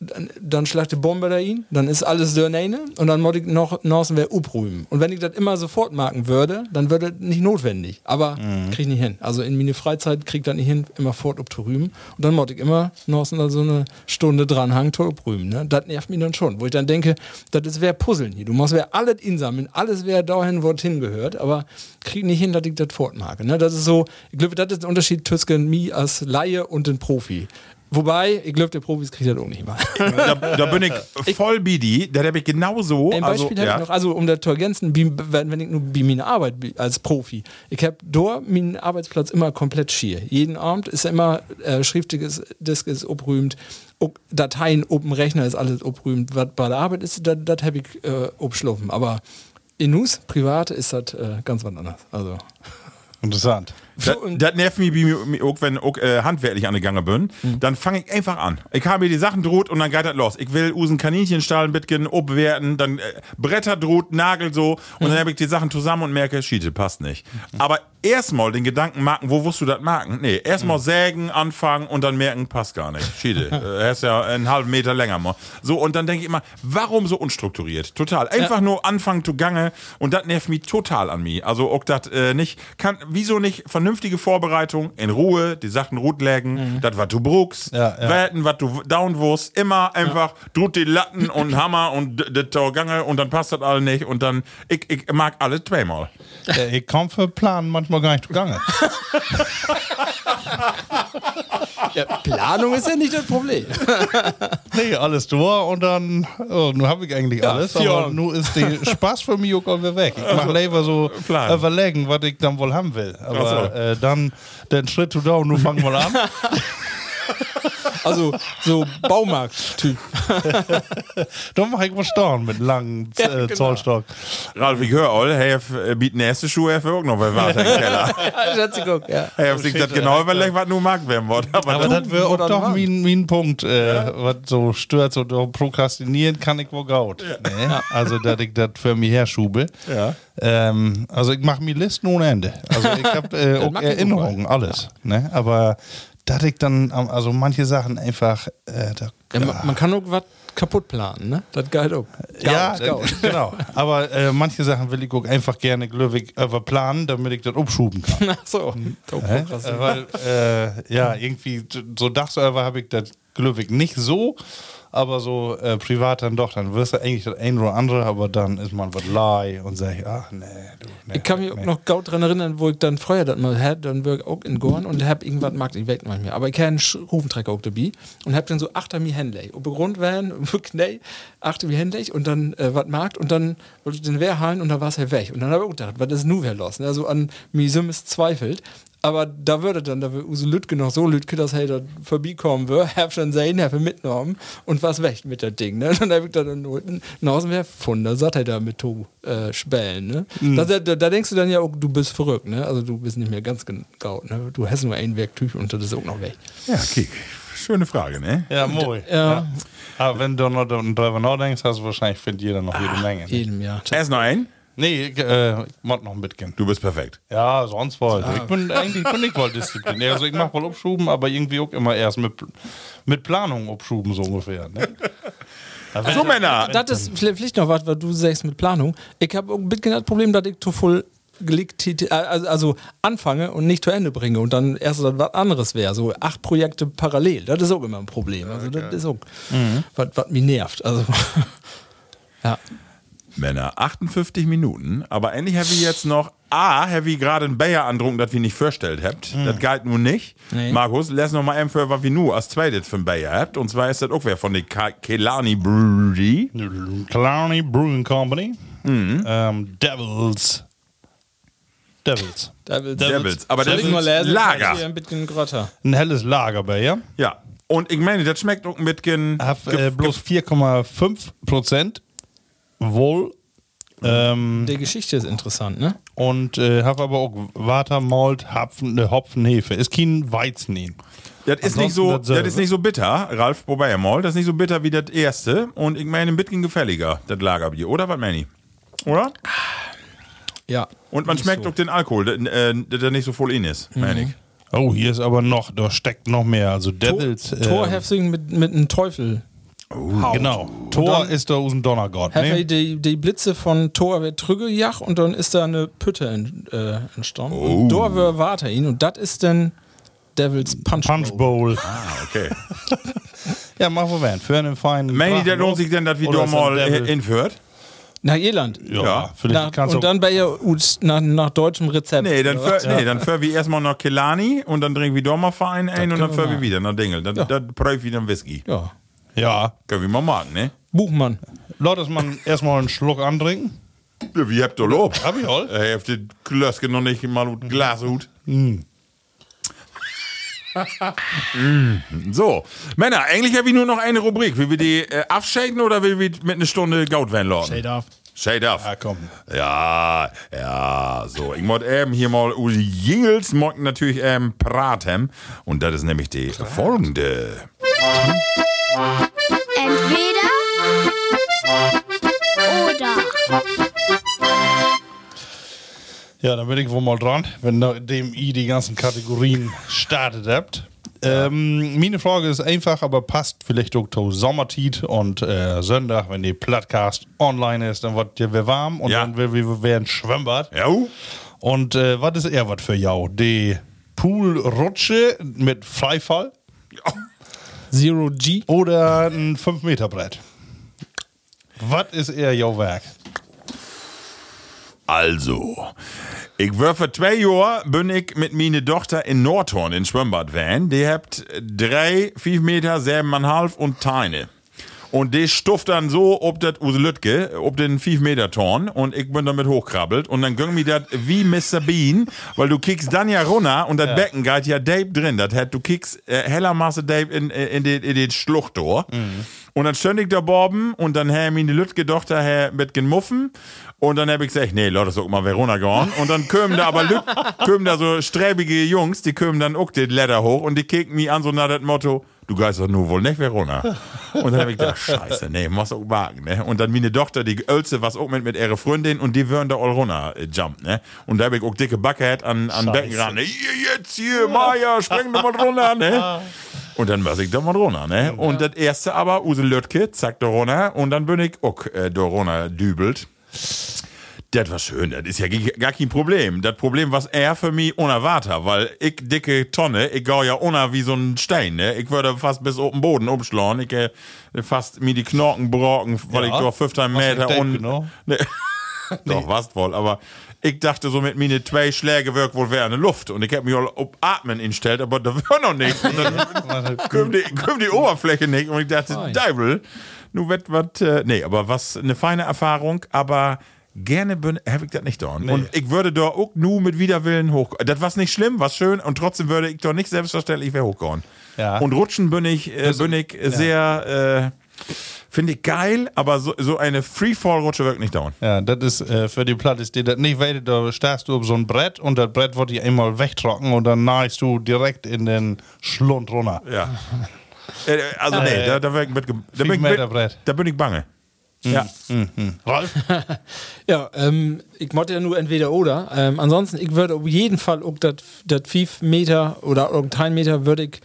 dann, dann schlägt die Bombe da ihn, dann ist alles durcheinander und dann muss ich noch noch wer upräumen. Und wenn ich das immer sofort machen würde, dann würde das nicht notwendig. Aber krieg ich nicht hin. Also in meine Freizeit krieg ich das nicht hin, immer fort upzurühmen. Und dann muss ich immer noch so eine Stunde dranhangen, zu upräumen. Ne? Das nervt mich dann schon. Wo ich dann denke, das ist wer Puzzeln hier. Du musst wer alles insammeln, alles wer dahin, wo es hingehört, aber krieg nicht hin, dass ich das fortmache. Ne? Das ist so, ich glaube, das ist der Unterschied zwischen mir als Laie und den Profi. Wobei, ich glaube, der Profis kriegt das auch nicht mal. Da, da bin ich voll bidi. Da habe ich genauso. Ein Beispiel also, habe ja. ich noch, also um das zu ergänzen, wenn, ich nur bei meiner Arbeit als Profi, ich habe dort meinen Arbeitsplatz immer komplett schier. Jeden Abend ist immer äh, schriftliches Disk ist obrühmt, ob Dateien dem Rechner ist alles obrühmt. Was bei der Arbeit ist, das das habe ich äh, obschluffen. Aber in Nus, privat, ist das äh, ganz was anderes. Also. Interessant. Das, nervt mich, auch, wenn ich äh, handwerklich angegangen bin. Mhm. Dann fange ich einfach an. Ich habe mir die Sachen droht und dann geht das los. Ich will Usen Kaninchenstahlen bitgen, obwerten, dann äh, Bretter droht, Nagel so und Mhm. dann habe ich die Sachen zusammen und merke, Schiete, passt nicht. Aber erstmal den Gedanken machen, wo wirst du das machen? Nee, erstmal sägen, anfangen und dann merken, passt gar nicht. Schiede, äh, er ist ja einen halben Meter länger. mal. So, und dann denke ich immer, warum so unstrukturiert? Total. Einfach nur anfangen zu gange und das nervt mich total an mich. Also auch das äh, nicht, kann, wieso nicht vernünftige Vorbereitung, in Ruhe, die Sachen rot legen, das, was du bruchst, Ja, ja. Wetten, was du down wirst, immer einfach drut die Latten und Hammer und das Tor gange und dann passt das alle nicht und dann, ich, ich mag alles zweimal. Äh, ich komme für Planen manchmal gar nicht zugange. Ja, Planung ist ja nicht das Problem. Nee, alles durch und dann, oh, nun habe ich eigentlich alles, vier aber nun ist der Spaß für mich auch wieder weg. Ich mache lieber so Plan. überlegen, was ich dann wohl haben will. Aber so. äh, dann den Schritt zu down, nun fangen wir an. Also so Baumarkt-Typ. dann mache ich was staunen mit langen Ja, äh, genau. Zollstock. Ralf, ich höre all, hey, äh, bieten nächste Schuhe hey, auch noch bei Warte im Keller. Schatzi, guck, ja. Hey, ich das genau überlegt, was nur mag werden wird. Aber, Aber das wäre auch oder doch mein, mein Punkt, äh, was so stört, so prokrastinieren kann ich wohl gaut. Ne? Also, dass ich das für mich herschube. Ja. Ähm, also, ich mache mir Listen ohne Ende. Also, ich habe äh, Erinnerungen, alles. Ne? Aber, dass ich dann, also manche Sachen einfach, äh, da, Ja, man, man kann auch was kaputt planen, ne? Das geil auch. ja, äh, genau. Aber äh, manche Sachen will ich auch einfach gerne glücklich überplanen, damit ich das umschuben kann. Ach so. Krass. Äh, Weil, äh, ja, irgendwie so Dachserver habe ich das glücklich nicht so, aber so äh, privat dann doch. Dann wirst du eigentlich das ein oder andere, aber dann ist man was lie und sag, ach nee, du. Nee, Ich kann mich nee. auch noch gut dran erinnern, wo ich dann früher das mal hatte, dann war ich auch in Gorn und hab irgendwas mag ich weg nicht mehr. Aber ich kenne einen Rufentrecker auch dabei und hab dann so achter mir Händler. Ob Grund wären, nee, achter mir Händler und dann äh, was mag und dann wollte ich den Wehr halten und dann war es halt weg. Und dann habe ich auch gedacht, was ist nu wer los? Ne? Also an mir Simmes zweifelt. Aber da würde dann, da würde Use Lütke noch so Lütke, dass er da vorbeikommen würde, hab schon sein, hab mitgenommen und was weg mit der Ding, ne? Und dann hab ich dann nur einen Außenwehr gefunden, da satt er da mit to äh, Spellen, ne? Da, da, da denkst du dann ja auch, du bist verrückt, ne? Also du bist nicht mehr ganz genau, ne? Du hast nur ein Werktüch und das ist auch noch weg. Ja, okay. Schöne Frage, ne? Ja, moi. Ja. Aber wenn du noch drüber nachdenkst, hast du wahrscheinlich findet jeder noch jede Menge. Ne? Jedem Jahr. Erst noch ein. Nee, ich, äh, ich muss noch mitgehen. Du bist perfekt. Ja, sonst wohl. Ich bin eigentlich bin ich wohl diszipliniert. Also ich mach wohl Obschuben, aber irgendwie auch immer erst mit, mit Planung Obschuben so ungefähr. Ne? So, Männer. Das ist vielleicht noch was, was du sagst mit Planung. Ich habe ein bisschen das Problem, dass ich zu voll gelegt, äh, also, also anfange und nicht zu Ende bringe und dann erst was anderes wäre. So acht Projekte parallel. Das ist auch immer ein Problem. Also das ist auch was, was mich nervt. Also ja. Männer, 58 Minuten. Aber endlich habe ich jetzt noch A, habe ich gerade ein Bayer andrunken, das wir nicht vorstellt habt. Das geht nun nicht. Nee. Markus, lass noch mal eben für, was wir nur als zweites für ein Bayer habt. Und zwar ist das auch wer von der Ka- Kelani Brewery. Clarny Brewing Company. Mhm. Ähm, Devils. Devils. Devils. Devils. Aber das ist lesen? Lager. Ein bisschen grotter. Ein helles Lagerbier. Ja. Und ich meine, das schmeckt auch mit gen. Hab äh, bloß 4,5 Prozent. Wohl. Ähm, Die Geschichte ist interessant, ne? und äh, hab aber auch Water, Malt, Hopfen, äh, Hopfen, Hefe. Ist kein Weizen in. Das ist, nicht so, dasselbe. das ist nicht so bitter, Ralf, wobei ja mal, das ist nicht so bitter wie das erste. Und ich meine, ein bisschen gefälliger, das Lagerbier, oder? Was meine ich? Oder? Ja. Und man schmeckt so. auch den Alkohol, der, äh, der nicht so voll in ist, meine ich. Oh, hier ist aber noch, da steckt noch mehr. Also Devils. Tor, äh, Hefsing mit, mit einem Teufel. Haut. Genau. Tor ist da aus dem Donnergott. Ne? die, die Blitze von Tor wird Trüggejach und dann ist da eine Pütte in, äh, entstanden. Und da wird Water ihn und das ist dann Devils Punch. Punch Bowl. Bowl. Ah, okay. Ja, machen wir werden. Für einen feinen. Ich, der lohnt sich denn, dass wir da mal ein Devil? äh, inführt? Nach Irland. Ja, Ja. vielleicht Nach, kannst und dann bei ihr nach, nach deutschem Rezept. Nee, dann für, was? nee, dann für wir erstmal noch Kelani und dann trinken wir doch mal Verein ein und dann für wir wieder nach Dingel. Dann, Ja. dann prüfen wir dann Whisky. Ja. Ja. Können wir mal machen, ne? Buchmann. Lass uns mal erstmal einen Schluck antrinken. Ja, wie habt ihr Lob? Hab ich all. Er hat die Klöske noch nicht mal mit Glashut. Mm. So, Männer, eigentlich habe ich nur noch eine Rubrik. Will wir die äh, abschaden oder will wir mit einer Stunde Gaut werden lassen? Shade off. Shade off. Ja, komm. Ja, ja, so. Ich muss eben hier mal Uli Jingles mocken natürlich ähm, praten. Und das ist nämlich die folgende. Entweder oder. Ja, dann bin ich wohl mal dran, wenn nachdem ihr die ganzen Kategorien startet habt. Ähm, meine Frage ist einfach, aber passt vielleicht auch zu Sommertit und äh, Sonntag, wenn die Podcast online ist, dann wird dir warm und Ja. dann will wir werden Schwimmbad. Ja, Und äh, was ist eher was für jou? Die Poolrutsche mit Freifall Zero G. oder ein 5-Meter-Brett? Was ist eher jou Werk? Also, ich war vor zwei Jahren bin ich mit meiner Tochter in Nordhorn in Schwimmbad van. Die habt drei, vier Meter, siebeneinhalb und Teine. Und die stuft dann so ob das Use Lütke, ob den 5 Meter Torn und ich bin damit hochkrabbelt und dann ging mir das wie Mr. Bean, weil du kickst dann ja runter und das Becken geht ja Dave drin. Das hat, du kickst äh, heller Masse Dave in, äh, in, den, in den Schlucht durch. Und dann stand ich da Borben und dann habe meine Lütke Tochter her mit gemuffen und dann habe ich gesagt, nee, Leute, so mal Verona gehauen. Und dann kommen da aber Lüt, kommen da so sträbige Jungs, die kommen dann auch den Leder hoch und die kicken mich an so nach dem Motto, du geist doch nur wohl nicht Verona. Und dann habe ich gedacht, scheiße, nee, muss auch wagen, ne? Und dann meine Tochter, die Ölze, was auch mit, mit ihrer Freundin und die würden da all runter äh, jump, ne? Und da habe ich auch dicke Backe an, an Becken ran, ne? Hier, jetzt hier, Maja, spring doch mal runter, ne? Und dann war ich da mal runter, ne? Und das erste aber, Use Lötke, zack, da runter. Und dann bin ich auch äh, da runter dübelt. Das war schön, das ist ja gar kein Problem. Das Problem war er für mich unerwartet, weil ich dicke Tonne, ich gau ja unter wie so ein Stein, ne? Ich würde fast bis auf den Boden umschlagen, ich äh, fast mir die Knochen brocken, weil Ja. ich doch 15 Hast du Meter und... genau? Ne. Doch, was wohl, aber ich dachte so mit meine zwei Schläge wirkt wohl wäre eine Luft und ich hab mich all auf Atmen instellt, aber da war noch nichts. Und dann kommt die, kommt die Oberfläche nicht und ich dachte. Deibel, nu wird was, äh, nee, aber was, eine feine Erfahrung, aber gerne bin, habe ich das nicht da. Und ich würde da auch nur mit Widerwillen hoch. Das war nicht schlimm, was schön und trotzdem würde ich doch nicht selbstverständlich mehr hochgehen. Ja. Und rutschen bin ich, äh, bin ich sehr, äh, finde ich geil, aber so, so eine Freefall-Rutsche wirkt nicht dauern. Ja, das ist äh, für die Platte, die das nicht weiß, da stehst du auf so ein Brett und das Brett wird dir einmal wegtrocken und dann nahst du direkt in den Schlund runter. Ja. Äh, also nee, da, da, bin ich mit, da, bin ich mit, da bin ich bange. Ja. Ralf? Ja, ähm, ich motte ja nur entweder oder. Ähm, ansonsten, ich würde auf jeden Fall auch das 5 Meter oder 10 Meter würde ich.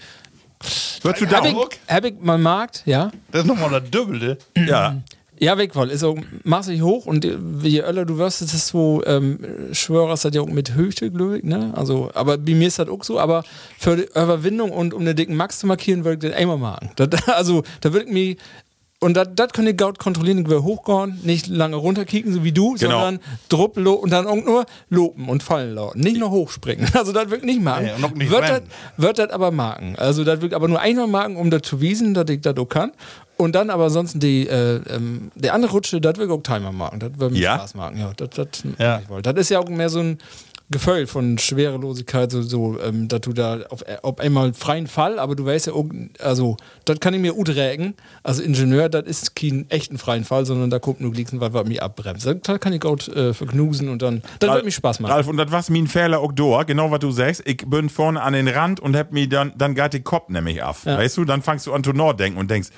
Würdest du Hab da ich, auch? hab ich mal Markt, ja. Das ist nochmal das Doppelte. Ja. Ja, wegwoll. Ist auch massig hoch und äh, je öller du wirst, ist es so, ähm, Schwörer ist das ja auch mit Höchte, glaube ich, ne? Also, aber bei mir ist das auch so, aber für die Überwindung und um den dicken Max zu markieren, würde ich das einmal machen. Das, also, da würde ich mich Und das kann ich gut kontrollieren, ich will hochgehen, nicht lange runterkicken, so wie du, Genau. sondern drupp und dann auch nur lopen und fallen lassen. Nicht nur hochspringen. Also das wird nicht machen. Ja, nicht wird, das, rennen. wird das aber machen. Also das wird aber nur einmal machen, um das zu wiesen, dass ich das auch kann. Und dann aber sonst die, äh, ähm, der andere Rutsche, das will ich auch Timer machen. Das wird mir Ja? Spaß machen. Ja, das, das, Ja. das ist ja auch mehr so ein Gefühl von Schwerelosigkeit, so, so ähm, dass du da auf, auf einmal freien Fall, aber du weißt ja, auch, also, das kann ich mir gut rägen. Also, Ingenieur, das ist kein echten freien Fall, sondern da kommt nur Glicksen, was was mich abbremst. Das kann ich gut äh, verknusen und dann, das wird mir Spaß machen. Ralf, und das war mein Fehler auch da, genau was du sagst. Ich bin vorne an den Rand und hab mir dann, dann geht der Kopf nämlich auf. Weißt du, dann fangst du an zu denken und denkst,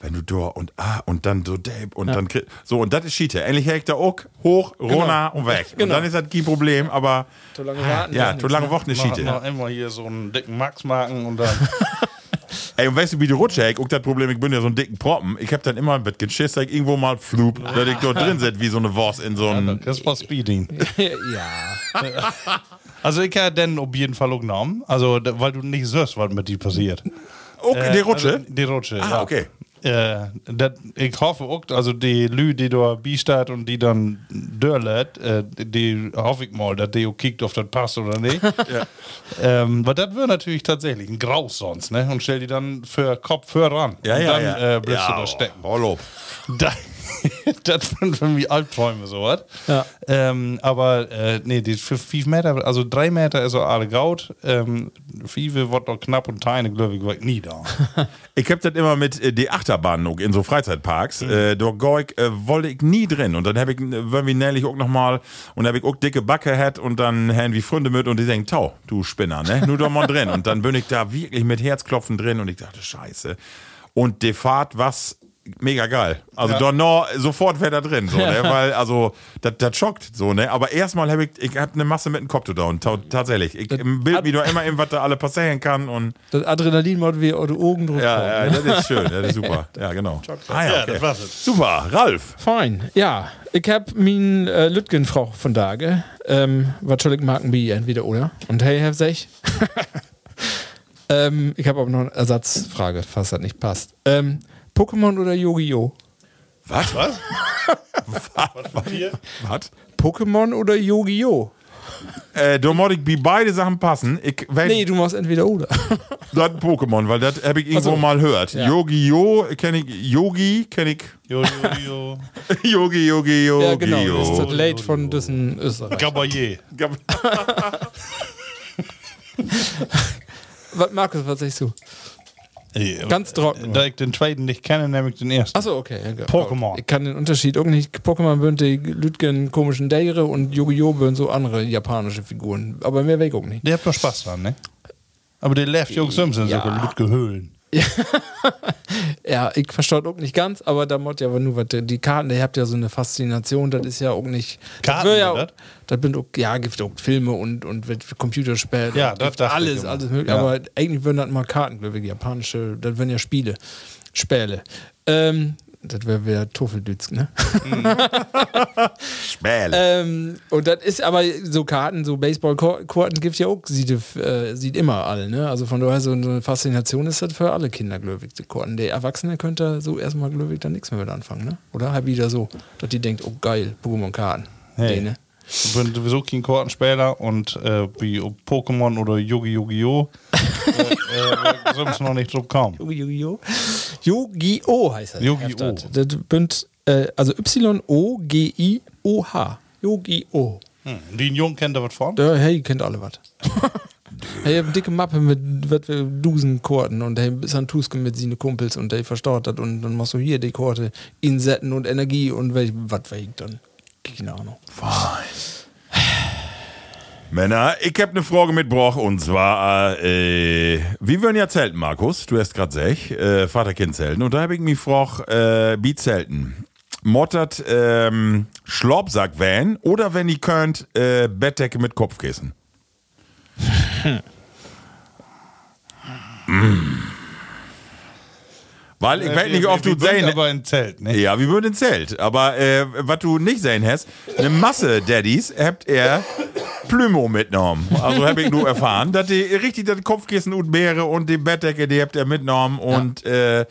wenn du da und ah und dann so Dave und dann krieg- so und das ist Schiete. Endlich hätte ich da auch hoch, runter und weg. Und Genau. dann ist das kein Problem, aber Zu lange warten. ja, zu lange ne? Wochen ist Schiete. noch immer hier so einen dicken Max machen und dann. Ey, und weißt du, wie du rutsche, ich auch das Problem, ich bin ja so ein dicken Proppen. Ich hab dann immer ein bisschen Schiss, dass ich irgendwo mal flup, dass ich dort drin sitze, wie so eine Wurst in so einem. Das war Speeding. ja. Also ich hätte den auf jeden Fall auch genommen. Also, weil du nicht siehst, was mit dir passiert. Okay, die Rutsche? Also, die Rutsche, Ah, ja. okay. Äh, dat, ich hoffe auch, also die Lü, die da biesteht und die dann dörlet, äh, die hoffe ich mal, dass die auch kickt, ob das passt oder nicht. ähm, weil das wäre natürlich tatsächlich ein Graus sonst, ne? Und stell die dann für Kopf für ran. Ja, und ja, dann ja. Äh, bleibst ja, du da stecken. Lob. Da, das sind für mich Albträume sowas. Ja. Ähm, aber äh, nee, die für 5 Meter, also 3 Meter ist so alle gaut. Ähm, 5 wird noch knapp und Teine, glaube ich, war ich nie da. Ich hab das immer mit äh, die Achterbahn auch in so Freizeitparks. Äh, da geh ich, äh, wollte ich nie drin. Und dann hab ich, äh, wenn wir nämlich auch noch mal, und hab ich auch dicke Backe hat und dann haben wir Freunde mit und die sagen, tau, du Spinner, ne? Nur doch mal drin. Und dann bin ich da wirklich mit Herzklopfen drin und ich dachte, scheiße. Und die Fahrt, was mega geil. Also da noch sofort wäre da drin, so, ne? Weil, also, das das schockt, so, ne? Aber erstmal hab ich, ich hab eine Masse mit dem Kopf da und tatsächlich. Ich im Bild mir doch immer eben, was da alle passieren kann und Das Adrenalin wird wie eure Augen drüber. ja, ja, das ist schön, das ist super. Ja, genau. Ah, Ja, okay. das war's jetzt. Super, Ralf. Fein, ja. Ich hab min äh, Lütgenfrau von Tage. Ähm, was soll ich machen, wie entweder oder? Und hey, Herr Sech. ähm, ich habe aber noch eine Ersatzfrage, falls das nicht passt. Ähm, Pokémon oder Yu-Gi-Oh? Was? Was? Was? Pokémon oder Yu-Gi-Oh? Äh, ich bei beide Sachen passen. Ich weiß Nee, du machst entweder oder. das Pokémon, weil das habe ich irgendwo so. mal gehört. Ja. Yogi-Yo kenne ich, Yogi kenne ich, jo. Yogi, Yogi, Yogi, ja, genau. Das ist das Yo. Late von Düssen Österreich. Gabalier. Was, Markus, was sagst du? Ganz trocken. Da ich den zweiten nicht kenne, nehme ich den ersten. Achso, okay. Ja. Pokémon. Ich kann den Unterschied auch nicht. Pokémon bünd die Lütgen komischen Deire und Yu-Gi-Oh! bünd so andere japanische Figuren. Aber mehr weg auch nicht. Der hat doch Spaß dran, ne? Aber der läuft ja auch so sind Ja. sogar Lütke Höhlen. Ja, ich verstehe auch nicht ganz, aber da muss ja aber nur was. Die Karten, die habt ja so eine Faszination, das ist ja auch nicht. Karten, das ja, das bin auch, ja, gibt auch Filme und, und Computerspiele. Ja, das dachte alles, alles mögliche. Ja. Aber eigentlich würden das mal Karten, glaube ich, japanische, das wären ja Spiele, Späle. Ähm, das wäre wär Tofeldütz, ne? Späle. Ähm, und das ist aber so Karten, so Baseball-Karten gibt ja auch, sieht, äh, sieht immer alle, ne? Also von daher so eine Faszination ist das für alle Kinder, glaube ich, die Karten. Der Erwachsene könnte so erstmal, glaube ich, dann nichts mehr mit anfangen, ne? Oder halt wieder so, dass die denkt, oh geil, Pokémon-Karten. Hey. Nee, ne? Ich bin sowieso kein Kartenspieler und äh, wie Pokémon oder Yu-Gi Yu-Gi-Oh! äh, äh, sonst noch nicht drauf kommen. Yu-Gi-Oh! Yu-Gi-Oh! heißt das. Yu-Gi-Oh! Das bünd, äh, also Y-O-G-I-O-H. Yu-Gi-Oh! Hm. Die Jungen kennt da was von? Ja, hey, kennt alle was. hey, eine dicke Mappe mit wird Dusen Korten und hey, ist an Tuske mit seine Kumpels und der verstaut das und dann machst du hier die Korte, Insetten und Energie und was weiß ich dann. Keine Ahnung. Männer, ich hab eine Frage mitgebracht und zwar, äh, wie würden ja zelten, Markus? Du hast gerade gesagt, äh, Vater-Kind zelten. Und da habe ich mich gefragt, äh, wie zelten? Mottert ähm, Schlobsack van oder wenn ihr könnt, äh, Bettdecke mit Kopfkissen? mm. Weil ich weiß nicht, ob du Äh, wir sind sehen. aber im Zelt, ne? Ja, wir würden ins Zelt. Aber äh, was du nicht sehen hast, eine Masse Daddies habt er Plümo mitgenommen. Also habe ich nur erfahren, dass die richtig das Kopfkissen und Beere und die Bettdecke, die habt ihr mitgenommen. Und äh, ich,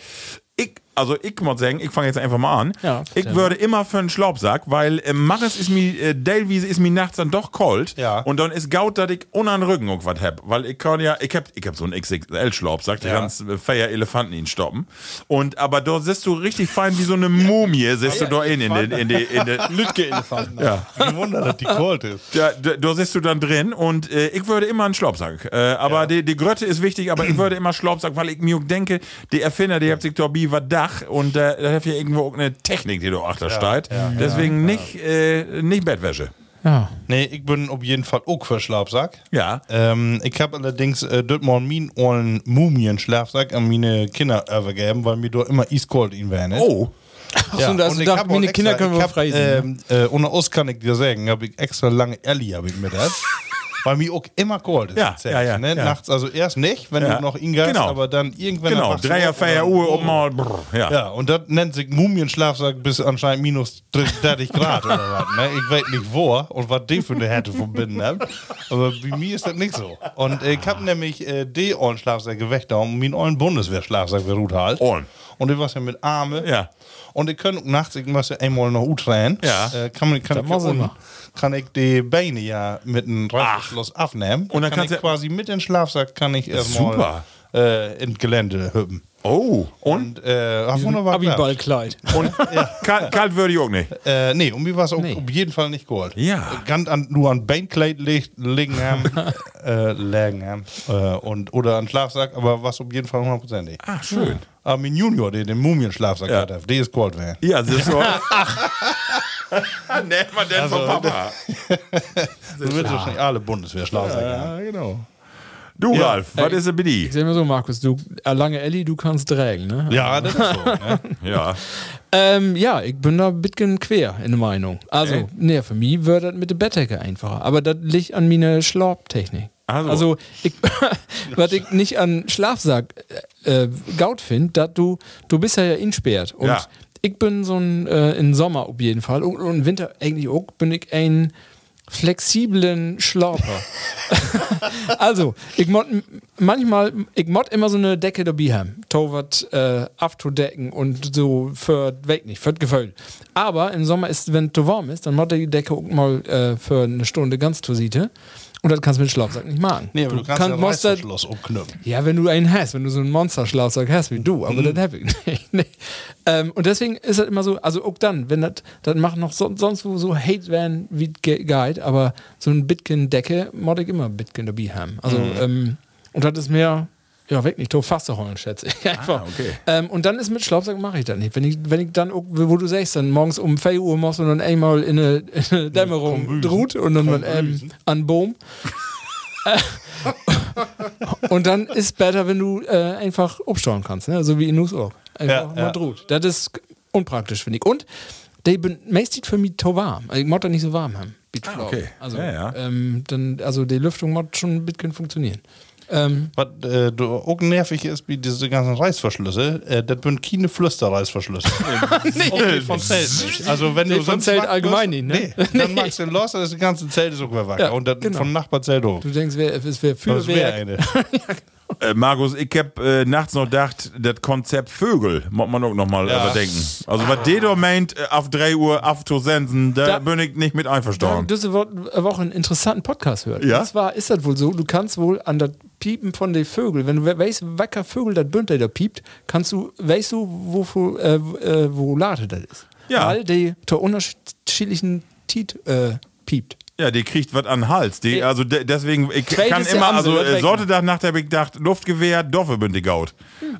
also ich muss sagen, ich fange jetzt einfach mal an. Ja, ich würde immer für einen Schlaubsack, weil äh, Maris ist mir, äh, Delwiese ist mir nachts dann doch kalt. Ja. Und dann ist gaut, dass ich unan Rücken auch was hab. Weil ich kann ja, ich hab, ich hab so einen XXL-Schlaubsack, der Ja. ganz äh, feier Elefanten ihn stoppen. Und, aber da siehst du richtig fein wie so eine Mumie, siehst du da in, in, in, in, in, in, Lütge-Elefanten. ja. Kein Wunder, dass die kalt ist. Da, da, da sitzt du dann drin und äh, ich würde immer einen Schlaubsack. Äh, aber die, die Grötte ist wichtig, aber ich würde immer Schlaubsack, weil ich mir denke, die Erfinder, die hat sich doch wie was Dach und äh, da hat ja irgendwo auch eine Technik, die da achter steht. Deswegen nicht, äh, nicht Bettwäsche. Ja. Nee, ich bin auf jeden Fall auch für Schlafsack. Ja. Ähm, ich habe allerdings äh, dort mal meinen ollen Mumien-Schlafsack an meine Kinder übergeben, weil mir dort immer iskalt ihn wäre. Ne? Oh. Achso, und da hast und du hab auch meine extra- Kinder können wir hab, freisen. Ähm, äh, ohne aus kann ich dir sagen, habe ich extra lange Ellie hab ich mit das. Weil mir auch immer kalt ist. Ja, ja, ja, ne? ja. Nachts, also erst nicht, wenn du noch ingehst, Genau. aber dann irgendwann Genau, Dreier, Feier Uhr, ob mal, brr, ja. Ja, und das nennt sich Mumienschlafsack bis anscheinend minus 30 Grad oder was. Ne? Ich weiß nicht wo und was die für eine Härte verbinden hat. Aber bei mir ist das nicht so. Und ich habe nämlich äh, die ollen Schlafsack geweckt und meinen ollen Bundeswehrschlafsack beruht halt. Ollen. Und ich war ja mit Arme. Ja. Und ich kann auch nachts, ich muss ja einmal noch utrennen. Ja. Äh, kann, man, kann, Das ich muss unten- kann ich die Beine ja mit einem Reißverschluss abnehmen. Und dann kann kannst ich du- quasi mit dem Schlafsack kann ich erstmal äh, ins Gelände hüppen. Oh. Und, Und äh, ach, wunderbar. Abiballkleid. und kalt, kalt würde ich auch nicht. Äh, nee, und mir war es auch Nee. auf jeden Fall nicht geholt. Ja. Ganz an, nur an Beinkleid liegen haben, äh, haben, äh, und, oder an Schlafsack, aber was auf jeden Fall hundertprozentig. Ach, schön. Aber mein Junior, der den Mumienschlafsack Ja. hat, der ist geholt werden. Ja, das ist so. Nennt man den von Papa. Du willst wahrscheinlich alle Bundeswehrschlafsäcke haben. Ja, genau. Du, Ja. Ralf, was ist denn mit Ich sag mal so, Markus, du, äh, lange Elli, du kannst tragen, ne? Ja, das ist so. Ne? Ja. Ähm, ja, ich bin da ein bisschen quer in der Meinung. Also, Äh? nee, für mich wird das mit der Bettdecke einfacher. Aber das liegt an meiner Schlafttechnik. Also. Also, ich, was ich nicht an Schlafsack äh, äh, gaut finde, dass du, du bist ja ja insperrt. Und Ja. ich bin so ein, äh, im Sommer auf jeden Fall und, und im Winter eigentlich auch, bin ich ein flexiblen Schlauper. also, ich mod manchmal, ich mod immer so eine Decke dabei haben. Torwart äh, abzudecken und so für, weg nicht, für Gefühl. Aber im Sommer ist, wenn es zu warm ist, dann mod die Decke auch mal äh, für eine Stunde ganz zur Seite. Und das kannst du mit Schlafsack nicht machen. Nee, aber du, kannst kann- ja das- Reißverschluss umknüpfen. ja, wenn du einen hast, wenn du so einen Monster-Schlafsack hast wie du, aber das hab ich nicht. nee. ähm, und deswegen ist das immer so, also auch dann, wenn das, das macht noch so, sonst wo so Hate werden wie Guide, aber so ein Bitcoin-Decke mod ich immer Bitcoin dabei haben. Also, ähm, und das ist mehr, ja, weg nicht, fast holen, schätze ich. Einfach. okay. Ähm, und dann ist mit Schlafsack mache ich das nicht. Wenn ich, wenn ich dann, wo du sagst, dann morgens um 4 Uhr machst du dann einmal in eine, in eine Dämmerung drut und dann ähm, an Boom. Und dann ist besser, wenn du äh, einfach absteuern kannst, ne? so wie in News auch. Einfach Ja, mal ja. droht. Das ist unpraktisch, finde ich. Und bin meistens für mich zu warm. Also Ich mag das nicht so warm haben. Ah, okay. Also, Ja, ja. Ähm, dann, also die Lüftung muss schon ein bisschen funktionieren. Ähm, Was äh, du auch nervig ist, wie diese ganzen Reißverschlüsse, äh, das sind keine Flüsterreißverschlüsse. nee, von Zelt nicht. Also wenn Nee, du von sonst Zelt allgemein bist, nicht, ne? Nee, dann machst du los, dann ist das ganze Zelt sogar wacker. Ja, und das genau. vom Nachbarzelt hoch. du denkst, wer- es wäre Das wäre Feuerwerk. eine. Äh, Markus, ich hab äh, nachts noch gedacht, das Konzept Vögel muss man auch noch mal Ja. überdenken. Also, was der da meint, äh, auf 3 Uhr aufzusensen, da, Da- bin ich nicht mit Da einverstanden. diese Wo- Woche einen interessanten Podcast hört. Ja? Und zwar ist das wohl so, du kannst wohl an das Piepen von den Vögeln, wenn du we- weißt, welcher Vögel das Bündel da piept, kannst du, weißt du, wo, äh, äh, wo Late das ist. Ja. Weil die zu unterschiedlichen Tiet äh, piept. Ja, die kriegt was an den Hals. Die, also de deswegen, ich Quält kann der immer, also äh. Sorte da habe ich gedacht, Luftgewehr, Doffe bin die Gaut.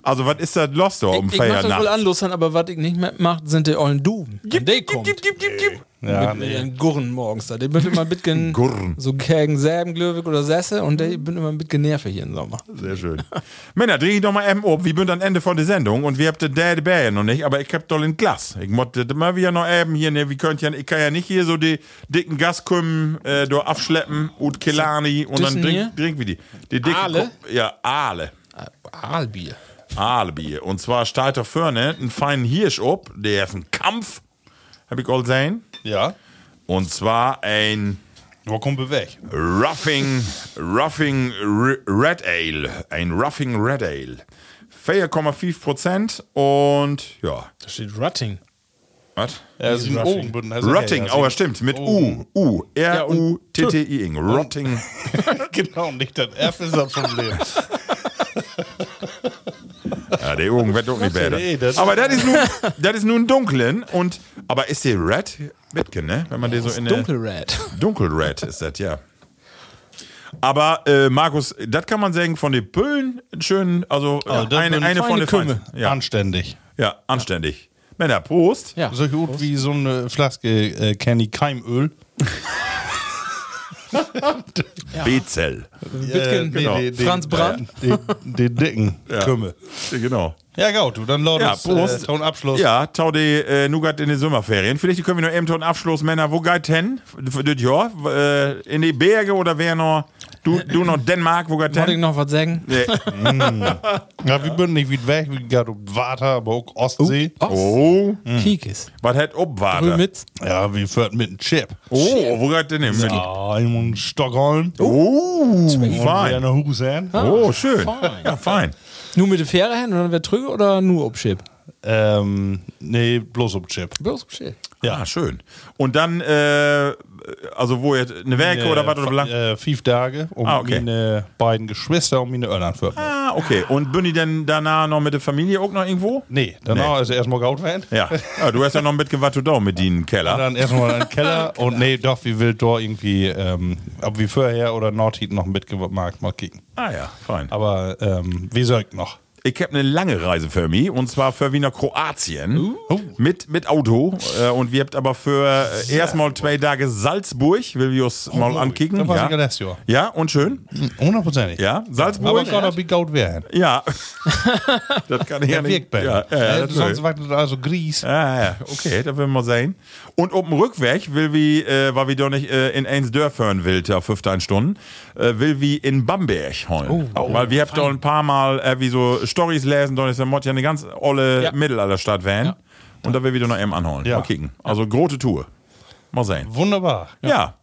Also, was ist das los da um ich ich mach das wohl Feiernacht? anlustern, aber was ich nicht mehr mache, sind die ollen Duben. Gib, die kommt. gib, gib, gib. Ja, mit ihren Gurren morgens da. Die bin immer ein bisschen Gurren. so gegen Säben, Glöwig oder Sesse und die bin immer ein bisschen nervig hier im Sommer. Sehr schön. Männer, dreh ich doch mal eben ob. Wir sind am Ende von der Sendung und wir habt den Dad Bär noch nicht, aber ich hab doch in Glas. Ich musste mal wieder noch eben hier, ne, wir könnt ja, ich kann ja nicht hier so die dicken Gaskümmen äh, da abschleppen und Kelani und dann trink, trink wie die. Die dicke Aale? Ko- Ja, Aale. Aalbier. Aalbier. Und zwar steht da vorne ein feinen Hirsch ob, der hat einen Kampf, hab ich all sehen. Ja. Und zwar ein Wo kommt wir weg? Ruffing, Ruffing R- Red Ale. Ein Ruffing Red Ale. 4,5 Prozent und ja. Da steht Rutting. Was? Ja, das ist ein Rotting, oh, ja, ja, stimmt, mit Oh. U. U. Ja, und R-U-T-T-I-N. Rotting. genau, nicht das F ist das Problem. Ja, der Augen wird auch nicht besser. Nee, das- Aber das ist nun, das ist nun dunklen und, aber ist der Red Bitken, ne? Wenn man den so in der. Dunkelred. Dunkelred ist das, ja. Aber äh, Markus, das kann man sagen von den Püllen schön, also, Also, das eine, eine von den Kümme. Ja, Anständig. ja, anständig. Männer, Prost. Ja. So gut wie so eine Flaske äh, Kenny Keimöl. B-Zell. Bitken, genau. Franz Brandt. Den, den dicken Ja. Kümme. Genau. Ja, gut, du, dann laut Ja, Prost. äh, Ton Abschluss. Ja, tau die äh, Nougat in die Sommerferien. Vielleicht können wir noch eben einen Abschluss, Männer. Wo geht hin? Das Jahr? Äh, in die Berge oder wer noch? Du, du noch Dänemark, wo geht Wollte ich hin? noch was sagen? Nee. Ja, wir sind nicht weit weg, wir gehen auf Water, aber auch Ostsee. Oh, Kiekes. was hat Obwarte? Rümitz. Ja, wir fahren mit einem Chip. Oh, wo geht denn hin? Mit- Ja, in Stockholm. Oh, Und fein. Oh, schön. Ja, fein. Nur mit der Fähre hin oder wer trüge oder nur Obschip? Ähm, nee, bloß auf Chip. Bloß Obschip. Ja, ah, schön. Und dann, äh, also wo jetzt, eine Werke oder was? Oder lang? Äh, fünf Tage, um Ah, okay. meine beiden Geschwister und meine Eltern für. Ah, okay. Und bin ich denn danach noch mit der Familie auch noch irgendwo? Nee, danach ist er erstmal Gaut werden. Ja. ja. Du hast ja noch mitgewatt du da mit den Und Keller. dann erstmal in den Keller und nee, doch, wie will da irgendwie, ähm, ob wie vorher oder Nordheat noch mitgemacht, mal kicken. Ah ja, fein. Aber ähm, wie sagt noch? Ich habe eine lange Reise für mich und zwar für Wiener Kroatien mit, mit Auto. Äh, und wir habt aber für äh, erstmal zwei Tage Salzburg, will wir uns mal ankicken. Da Ja. ich ja letztes Jahr. ja, und schön. Hundertprozentig. Ja, Salzburg. Aber gerade wie Gaut werden. Ja. das kann ich ja Ja, nicht. Ja, ja, ja, äh, natürlich. sonst war das also Gries. Ah, ja, okay, da will wir mal sehen. Und auf dem Rückweg will wir, äh, weil wir doch nicht äh, in Einsdörf hören will, ja, 15 Stunden, äh, will wir in Bamberg holen. weil wir habt da ein paar Mal äh, wie so Stories lesen, da ist der Mod ja eine ganz olle Ja. Mittelalterstadt Van. Und da will wir doch noch eben anholen. Ja. Mal kicken. Also große Tour. Mal sehen. Wunderbar. Ja.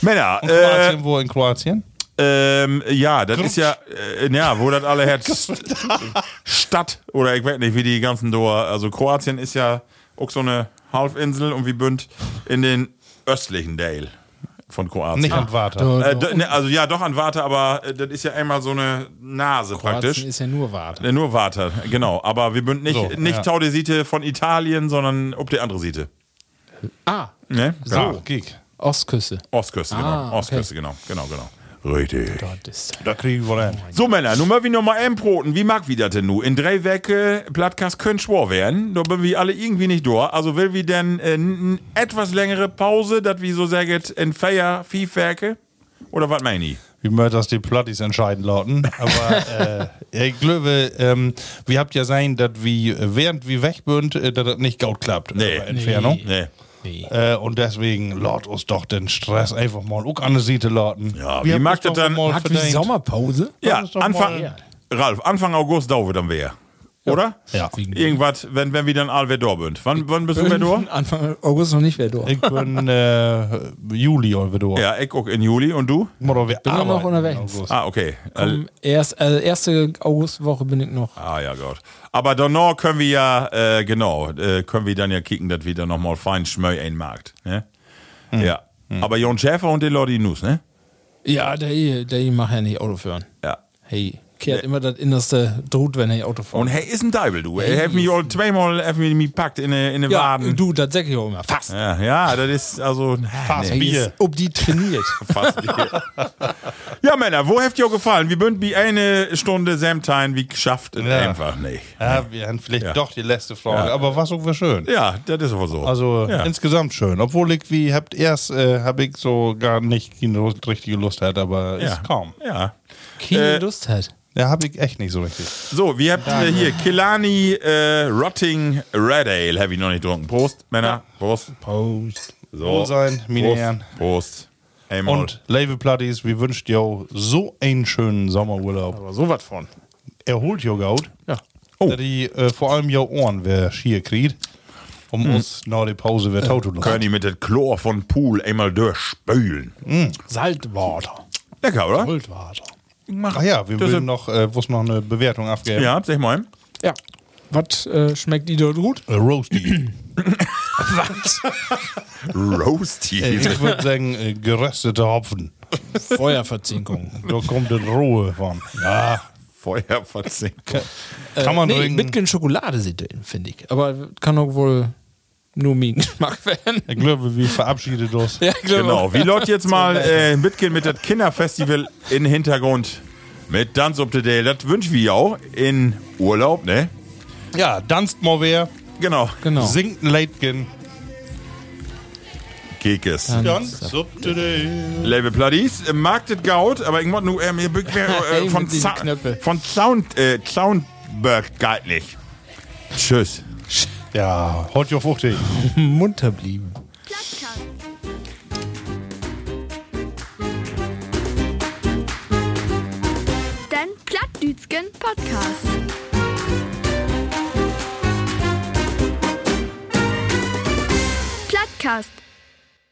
Männer, Und äh, Kroatien, wo in Kroatien? ähm, ja, das ist ja, äh, ja, wo das alle her Stadt oder ich weiß nicht, wie die ganzen Dor. Also Kroatien ist ja auch so eine Halbinsel und wie bünd in den östlichen Teil von Kroatien. Nicht an Water. Äh, ne, also ja, doch an Warte, aber äh, das ist ja einmal so eine Nase praktisch. Kroatien ist ja nur Warte. Äh, Nur Warte, genau. Aber wir bünd nicht, So, nicht ja. Tau der Siete von Italien, sondern ob die andere Seite. Ah, Ne? So. Ah, Gig. Ostküste. Ostküste, genau. Ah, okay. Ostküste, genau, genau, genau. Richtig. Ist. Da kriegen wir hin. So, Männer, nun mal wie nochmal Broten. Wie mag wie das denn nu? In drei Wecke Plattcast können schwor werden. Da bin wir alle irgendwie nicht durch. Also will wir denn äh, n- etwas längere Pause, dass wir so sagen, in Feier, Viehwerke? Oder was meine ich? Wie man das die Plattis entscheiden lauten. Aber äh, ich glaube, ähm, wir habt ja sein, dass wir während wir weg sind, äh, dass das nicht gut klappt. Nee. äh, Entfernung. Nee. Nee. Äh, und deswegen lasst uns doch den Stress einfach mal auch an der Seite laden. Ja, Wir wie mag das dann- mal Hat verdient. Sommerpause? Ja, Anfang, Ralf, Anfang August dauert dann wer. Oder? Ja. Irgendwas, wenn, wenn wir dann all wer da sind. Wann, wann bist du wer da? Anfang August noch nicht wer durch. Ich bin äh, Juli oder du. Ja, ich auch in Juli. Und du? Wir Bin ja noch unterwegs. Ah, okay. Äh, erst, also erste Augustwoche bin ich noch. Ah ja, Gott. Aber danach können wir ja, äh, genau, äh, können wir dann ja kicken, dass wir dann nochmal fein Schmöi einmarkt. Ne? Ja. Aber Jon Schäfer und die Lordi Nuss, ne? Ja, der, der macht ja nicht Auto fahren. Ja. Hey, kehrt immer das Innerste droht, wenn er Auto fährt. Und hey, ist ein Deibel, du. Er hat mich all zweimal hat mich mich packt in eine in ja, Waden. du, das sag ich auch immer. Fast. Ja, ja, das ist also. Fast nee, Bier. Ob die trainiert. fast Bier. ja, Männer, wo habt ihr gefallen? Wir bünd wie eine Stunde Samtime, wie geschafft, Ja. einfach nicht. Ja, wir haben vielleicht Ja. doch die letzte Frage, aber was auch schön. Ja, das ist aber so. Also insgesamt schön. Obwohl ich, wie habt erst, äh, habe ich so gar nicht Lust- richtige Lust hat, aber ist kaum. Ja. Keine Äh, Lust hat. Ja, habe ich echt nicht so richtig. So, wir habt äh, hier Kilani äh, Rotting Red Ale, habe ich noch nicht getrunken. Prost, Männer. Prost. Post. So. Wohl sein, meine Prost. Herren. Prost. Einmal. Und Label Platties, wir wünschen dir so einen schönen Sommerurlaub. Aber so was von. Erholt ihr gut. Ja. Oh. Die äh, vor allem ihr Ohren wer schier kriegt, um Hm. uns nach der Pause wer tot zu können die mit dem Chlor von Pool einmal durchspülen. Saltwater. Lecker, oder? Saltwater. Ach ja, wir Das würden noch, äh, wo es noch eine Bewertung abgeben. Ja, sag mal. Ja. Was äh, schmeckt die dort gut? Äh, Roasty. Roasty. ich würde sagen, äh, geröstete Hopfen. Feuerverzinkung. Da kommt das Rohe von. Ja, Feuerverzinkung. kann man nee, trinken. Mitgen Schokolade sind drin, finde ich. Aber kann auch wohl nur mein Geschmack werden. Ich glaube, wir verabschieden uns. Ja, Genau, wie läuft jetzt mal äh, mitgehen mit das Kinderfestival in den Hintergrund mit Dance Up Today. Das wünschen wir auch in Urlaub, ne? Ja, danst mal wer, Genau. Genau. singt ein Leitgen. Kekes. Dance up today. Label Pladies, äh, das Gaut, aber ich muss nur äh, mir äh, von, Knöpfe. von Sound, äh, Soundberg galt nicht. Tschüss. Ja, heute auf 50. munter blieben. Plattkast. Den Plattdütschen Podcast. Plattkast.